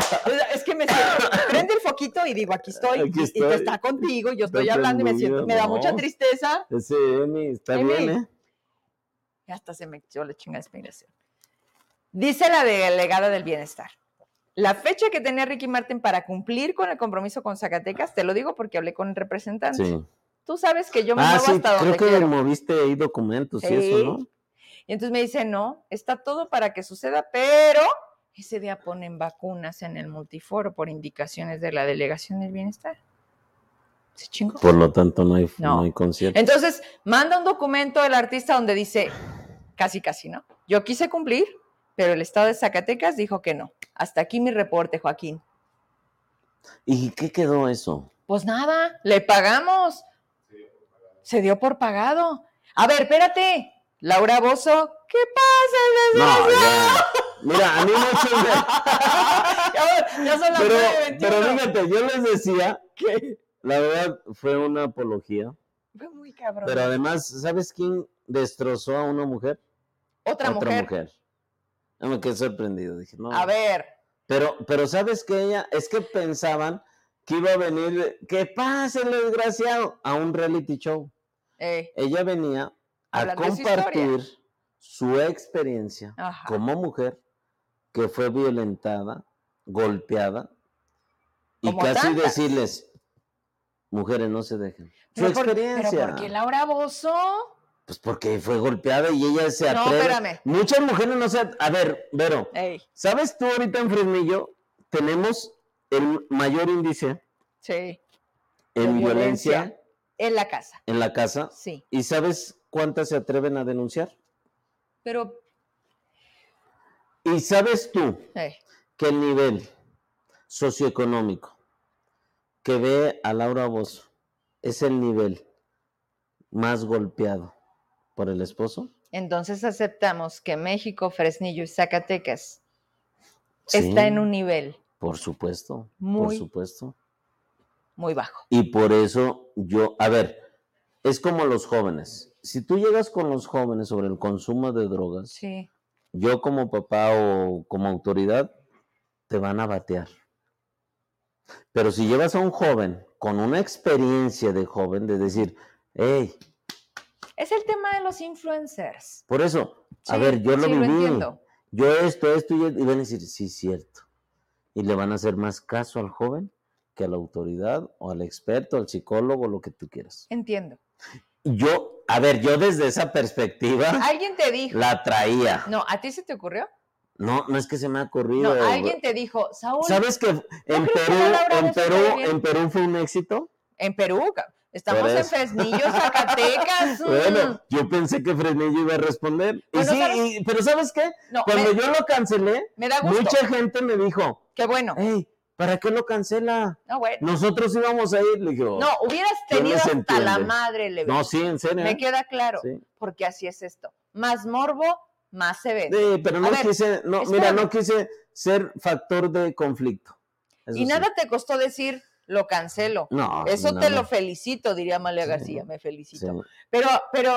Es que me siento, prende el foquito y digo, aquí estoy, Aquí y- y, estoy. te está contigo, yo estoy hablando y me siento, me da mucha tristeza. Ese Emi está bien, ¿eh? Y hasta se me echó la chingada inspiración. Dice la delegada del bienestar. La fecha que tenía Ricky Martin para cumplir con el compromiso con Zacatecas, te lo digo porque hablé con el representante. Sí. Tú sabes que yo me Ah, muevo sí, hasta creo donde que quiero. moviste ahí documentos y eso, Sí. ¿no? Y entonces me dice, no, está todo para que suceda, pero ese día ponen vacunas en el multiforo por indicaciones de la Delegación del Bienestar. ¿Se chingó? Por lo tanto, no hay, No. no hay concierto. Entonces, manda un documento el artista donde dice, casi, casi, ¿no? Yo quise cumplir, pero el Estado de Zacatecas dijo que no. Hasta aquí mi reporte, Joaquín. ¿Y qué quedó eso? Pues nada, le pagamos. Se dio por pagado. A ver, espérate. Laura Bozo, ¿qué No, pasa, ya. Mira, a mí muchos me... ya, son las pero, 9:21. pero fíjate, yo les decía que la verdad fue una apología. Fue muy cabrón. Pero además, ¿sabes quién destrozó a una mujer? Otra, mujer. Yo me quedé sorprendido. Dije, no. A ver, Pero, pero ¿sabes que ella? Es que pensaban que iba a venir, que pase el desgraciado, a un reality show. Ella venía a su compartir su experiencia ajá. como mujer que fue violentada, golpeada, y casi tantas. decirles, mujeres, no se dejen. Su por- experiencia. Pero ¿por qué Laura Bozo? Pues porque fue golpeada y ella se No, atreve. espérame. Muchas mujeres no se... A ver, Vero, Ey, ¿sabes tú ahorita en Fresnillo tenemos el mayor índice sí. en violencia, violencia. En la casa, en la casa? sí. ¿Y sabes cuántas se atreven a denunciar? Pero, ¿Y sabes tú eh, que el nivel socioeconómico que ve a Laura Bozo es el nivel más golpeado por el esposo? entonces aceptamos que México, Fresnillo y Zacatecas Sí, está en un nivel Por supuesto, por Muy- supuesto. Muy bajo. Y por eso yo, a ver, es como los jóvenes. Si tú llegas con los jóvenes sobre el consumo de drogas, Sí. yo como papá o como autoridad, te van a batear. Pero si llevas a un joven con una experiencia de joven, de decir, hey, Es el tema de los influencers. por eso, a ver, yo lo sí, viví. entiendo. yo esto, esto, y, y van a decir, sí, cierto. Y le van a hacer más caso al joven que a la autoridad o al experto, al psicólogo, lo que tú quieras. Entiendo. Yo, a ver, yo desde esa perspectiva Alguien te dijo. la traía. No, ¿a ti se te ocurrió? No, no es que se me ha No, ocurrido. alguien te dijo, Saúl, ¿Sabes que en que Perú, en Perú, en Perú fue un éxito? en Perú, estamos en. Fresnillo, Zacatecas. mm. Bueno, yo pensé que Fresnillo iba a responder. Y sí, ¿sabes? y- pero ¿sabes qué? no, Cuando me, yo lo cancelé, me da gusto. mucha gente me dijo, Qué bueno. hey, ¿para qué lo cancela? No, bueno. Nosotros íbamos a ir. Le dije, No, hubieras ¿quién tenido hasta la madre evento. no, sí, en serio. Me ¿eh? queda claro, Sí. porque así es esto. Más morbo, más se vende. Sí, pero no quise, no, mira, no quise ser factor de conflicto. Eso y sí. nada te costó decir, lo cancelo. No, Eso te lo felicito, diría Amalia Sí, García, me felicito. Pero, pero,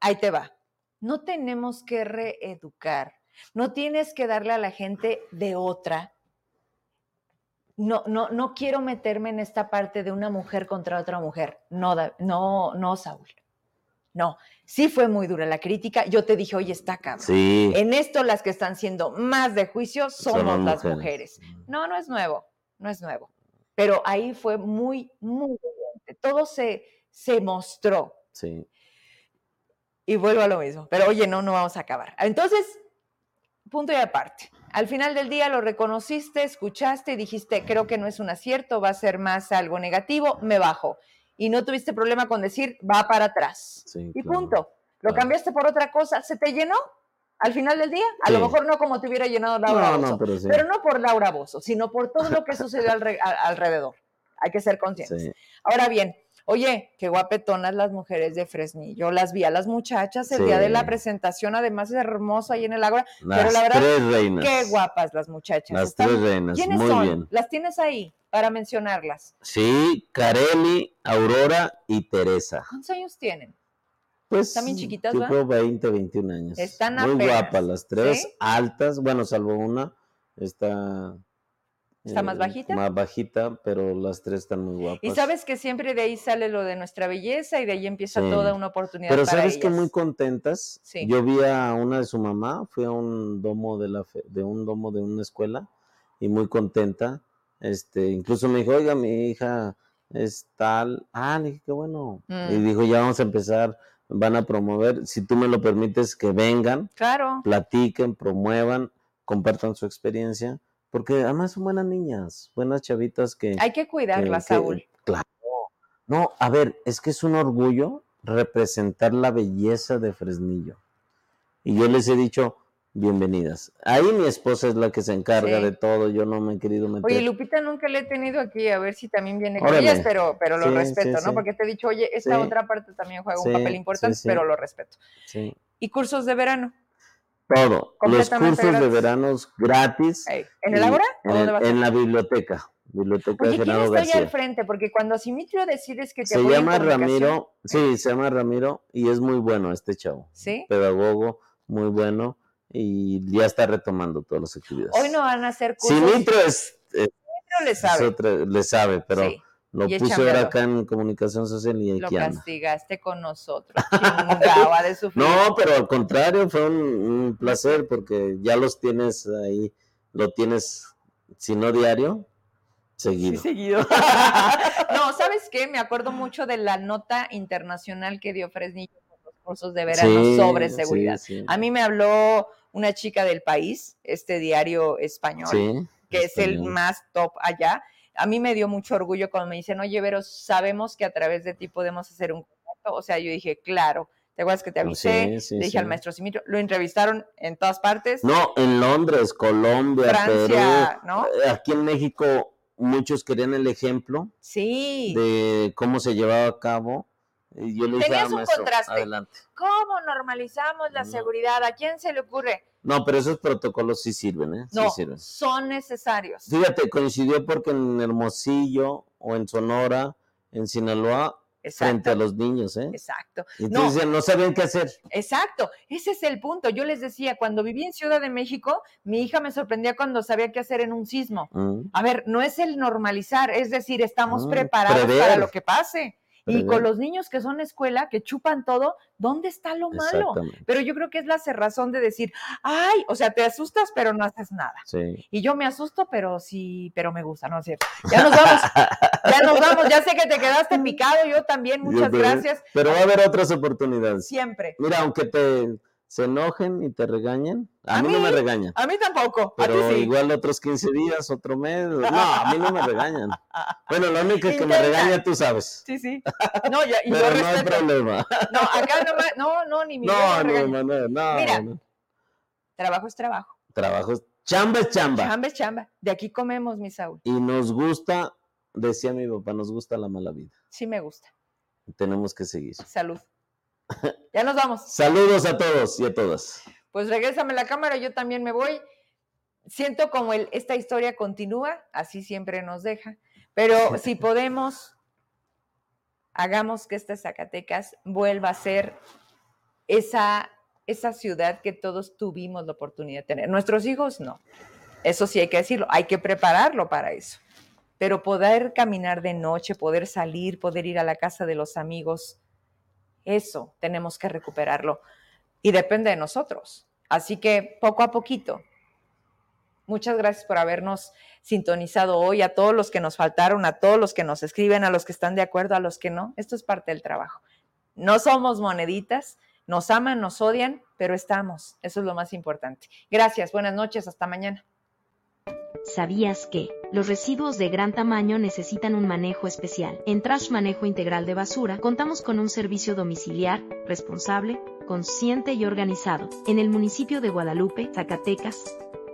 ahí te va. No tenemos que reeducar. No tienes que darle a la gente de otra. No, no, no quiero meterme en esta parte de una mujer contra otra mujer. No, no, no, Saúl. No, sí fue muy dura la crítica. Yo te dije, oye, está cabrón. Sí. En esto las que están siendo más de juicio somos las mujeres. mujeres. No, no es nuevo, no es nuevo. Pero ahí fue muy, muy evidente. Todo se, se mostró. Sí. Y vuelvo a lo mismo. Pero oye, no, no vamos a acabar. Entonces, punto y aparte. Al final del día lo reconociste, escuchaste y dijiste, creo que no es un acierto, va a ser más algo negativo, me bajo. Y no tuviste problema con decir, va para atrás. Sí, Y claro. punto. Lo claro. cambiaste por otra cosa, ¿se te llenó? Al final del día, a lo mejor no como te hubiera llenado Laura No, Bozzo, no, pero sí. pero no por Laura Bozo, sino por todo lo que sucedió alrededor. Hay que ser conscientes. Ahora bien, oye, qué guapetonas las mujeres de Fresnillo. Las vi a las muchachas el día de la presentación, además es hermoso ahí en el Ágora. Las la verdad, tres reinas. Qué guapas las muchachas. Las Están- tres reinas. ¿Quiénes Muy son? bien. Las tienes ahí para mencionarlas. Sí, Careli, Aurora y Teresa. ¿Cuántos años tienen? Pues bien chiquitas, creo 20, 21 años. Están Muy apenas, guapas las tres, ¿sí? altas, bueno, salvo una, está... ¿Está más eh, bajita? Más bajita, pero las tres están muy guapas. Y sabes que siempre de ahí sale lo de nuestra belleza y de ahí empieza Sí. toda una oportunidad Pero para sabes que muy contentas. Sí. Yo vi a una de su mamá, fui a un domo de la fe- de un domo de una escuela y muy contenta. Este, incluso me dijo, "Oiga, mi hija es tal." Ah, le dije, "Qué bueno." Y Mm. dijo, "Ya vamos a empezar, van a promover, si tú me lo permites que vengan, Claro. platiquen, promuevan, compartan su experiencia, porque además son buenas niñas, buenas chavitas que Hay que cuidarla, que- que- Saúl. Claro. No, a ver, es que es un orgullo representar la belleza de Fresnillo. Y yo les he dicho, bienvenidas. Ahí mi esposa es la que se encarga Sí. de todo, yo no me he querido meter. Oye, Lupita nunca le he tenido aquí, a ver si también viene con ellas, pero, pero lo Sí, respeto, sí, ¿no? Porque te he dicho, oye, esta otra parte también juega un papel importante, pero lo respeto. Sí. ¿Y cursos de verano? Todo. Los cursos de gratis. veranos gratis. ¿En el Ágora? ¿O En, el- en la biblioteca. Biblioteca Oye, de ¿quién ahí García. al frente? Porque cuando Simitrio decides que te Se llama Ramiro, sí, se llama Ramiro y es muy bueno este chavo. ¿Sí? Pedagogo, muy bueno y ya está retomando todas las actividades. Hoy no van a hacer cursos. Simitro es, es- Simitrio le sabe. otra- le sabe, pero Sí, lo y puse ahora acá en comunicación social y lo castigaste con nosotros. Chingaba de sufrir. No, pero al contrario, fue un, un placer porque ya los tienes ahí, lo tienes, si no diario, Sí, seguido. seguido. no, ¿sabes qué? Me acuerdo mucho de la nota internacional que dio Fresnillo los cursos de verano Sí, sobre seguridad. sí. A mí me habló una chica del país, este diario español, que es el más top allá. A mí me dio mucho orgullo cuando me dicen, oye, Vero, sabemos que a través de ti podemos hacer un contacto. O sea, yo dije, claro. ¿Te acuerdas que te avisé? Sí, sí, Le dije sí. al maestro Simitro, lo entrevistaron en todas partes. No, en Londres, Colombia, Francia, Perú. ¿no? Eh, Aquí en México muchos querían el ejemplo Sí. de cómo se llevaba a cabo. Yo le Tenías "Ah, un maestro, contraste. adelante. ¿Cómo normalizamos la No. seguridad? ¿A quién se le ocurre? No, pero esos protocolos sí sirven, ¿eh? No, Sí sirven. son necesarios. Fíjate, coincidió porque en Hermosillo o en Sonora, en Sinaloa, frente a los niños, ¿eh? Exacto. Entonces no, no sabían qué hacer. Exacto, ese es el punto. Yo les decía, cuando viví en Ciudad de México, mi hija me sorprendía cuando sabía qué hacer en un sismo. Mm. A ver, no es el normalizar, es decir, estamos mm, preparados para lo que pase. Y con los niños que son escuela, que chupan todo, ¿dónde está lo malo? Pero yo creo que es la cerrazón de decir, ay, o sea, te asustas, pero no haces nada. Y yo me asusto, pero sí, pero me gusta, ¿no es cierto? Ya nos vamos, ya nos vamos, ya sé que te quedaste picado, yo también, muchas gracias. Pero va a haber otras oportunidades. Siempre. Mira, aunque te se enojen y te regañen. A, mí, no me regañan. A mí tampoco. Pero igual otros 15 días, otro mes. No, a mí no me regañan. Bueno, lo único que me regaña tú sabes. Sí, sí. No, ya, y Pero no hay problema. No, acá no, no, no ni mi No, no, no, no, no. Mira, trabajo es trabajo. Trabajo es chamba es chamba. Chamba es chamba. De aquí comemos, mi Saúl. Y nos gusta, decía mi papá, nos gusta la mala vida. Sí me gusta. Tenemos que seguir. Salud. Ya nos vamos. Saludos a todos y a todas. Pues regrésame la cámara, yo también me voy. Siento como el, esta historia continúa, así siempre nos deja, pero si podemos, hagamos que esta Zacatecas vuelva a ser esa, esa ciudad que todos tuvimos la oportunidad de tener. Nuestros hijos no. Eso sí hay que decirlo, hay que prepararlo para eso. Pero poder caminar de noche, poder salir, poder ir a la casa de los amigos, eso tenemos que recuperarlo y depende de nosotros. Así que poco a poquito. Muchas gracias por habernos sintonizado hoy, a todos los que nos faltaron, a todos los que nos escriben, a los que están de acuerdo, a los que no. Esto es parte del trabajo. No somos moneditas, nos aman, nos odian, pero estamos. Eso es lo más importante. Gracias, buenas noches, hasta mañana. ¿Sabías que los residuos de gran tamaño necesitan un manejo especial? En Trash Manejo Integral de Basura contamos con un servicio domiciliar, responsable, consciente y organizado. En el municipio de Guadalupe, Zacatecas,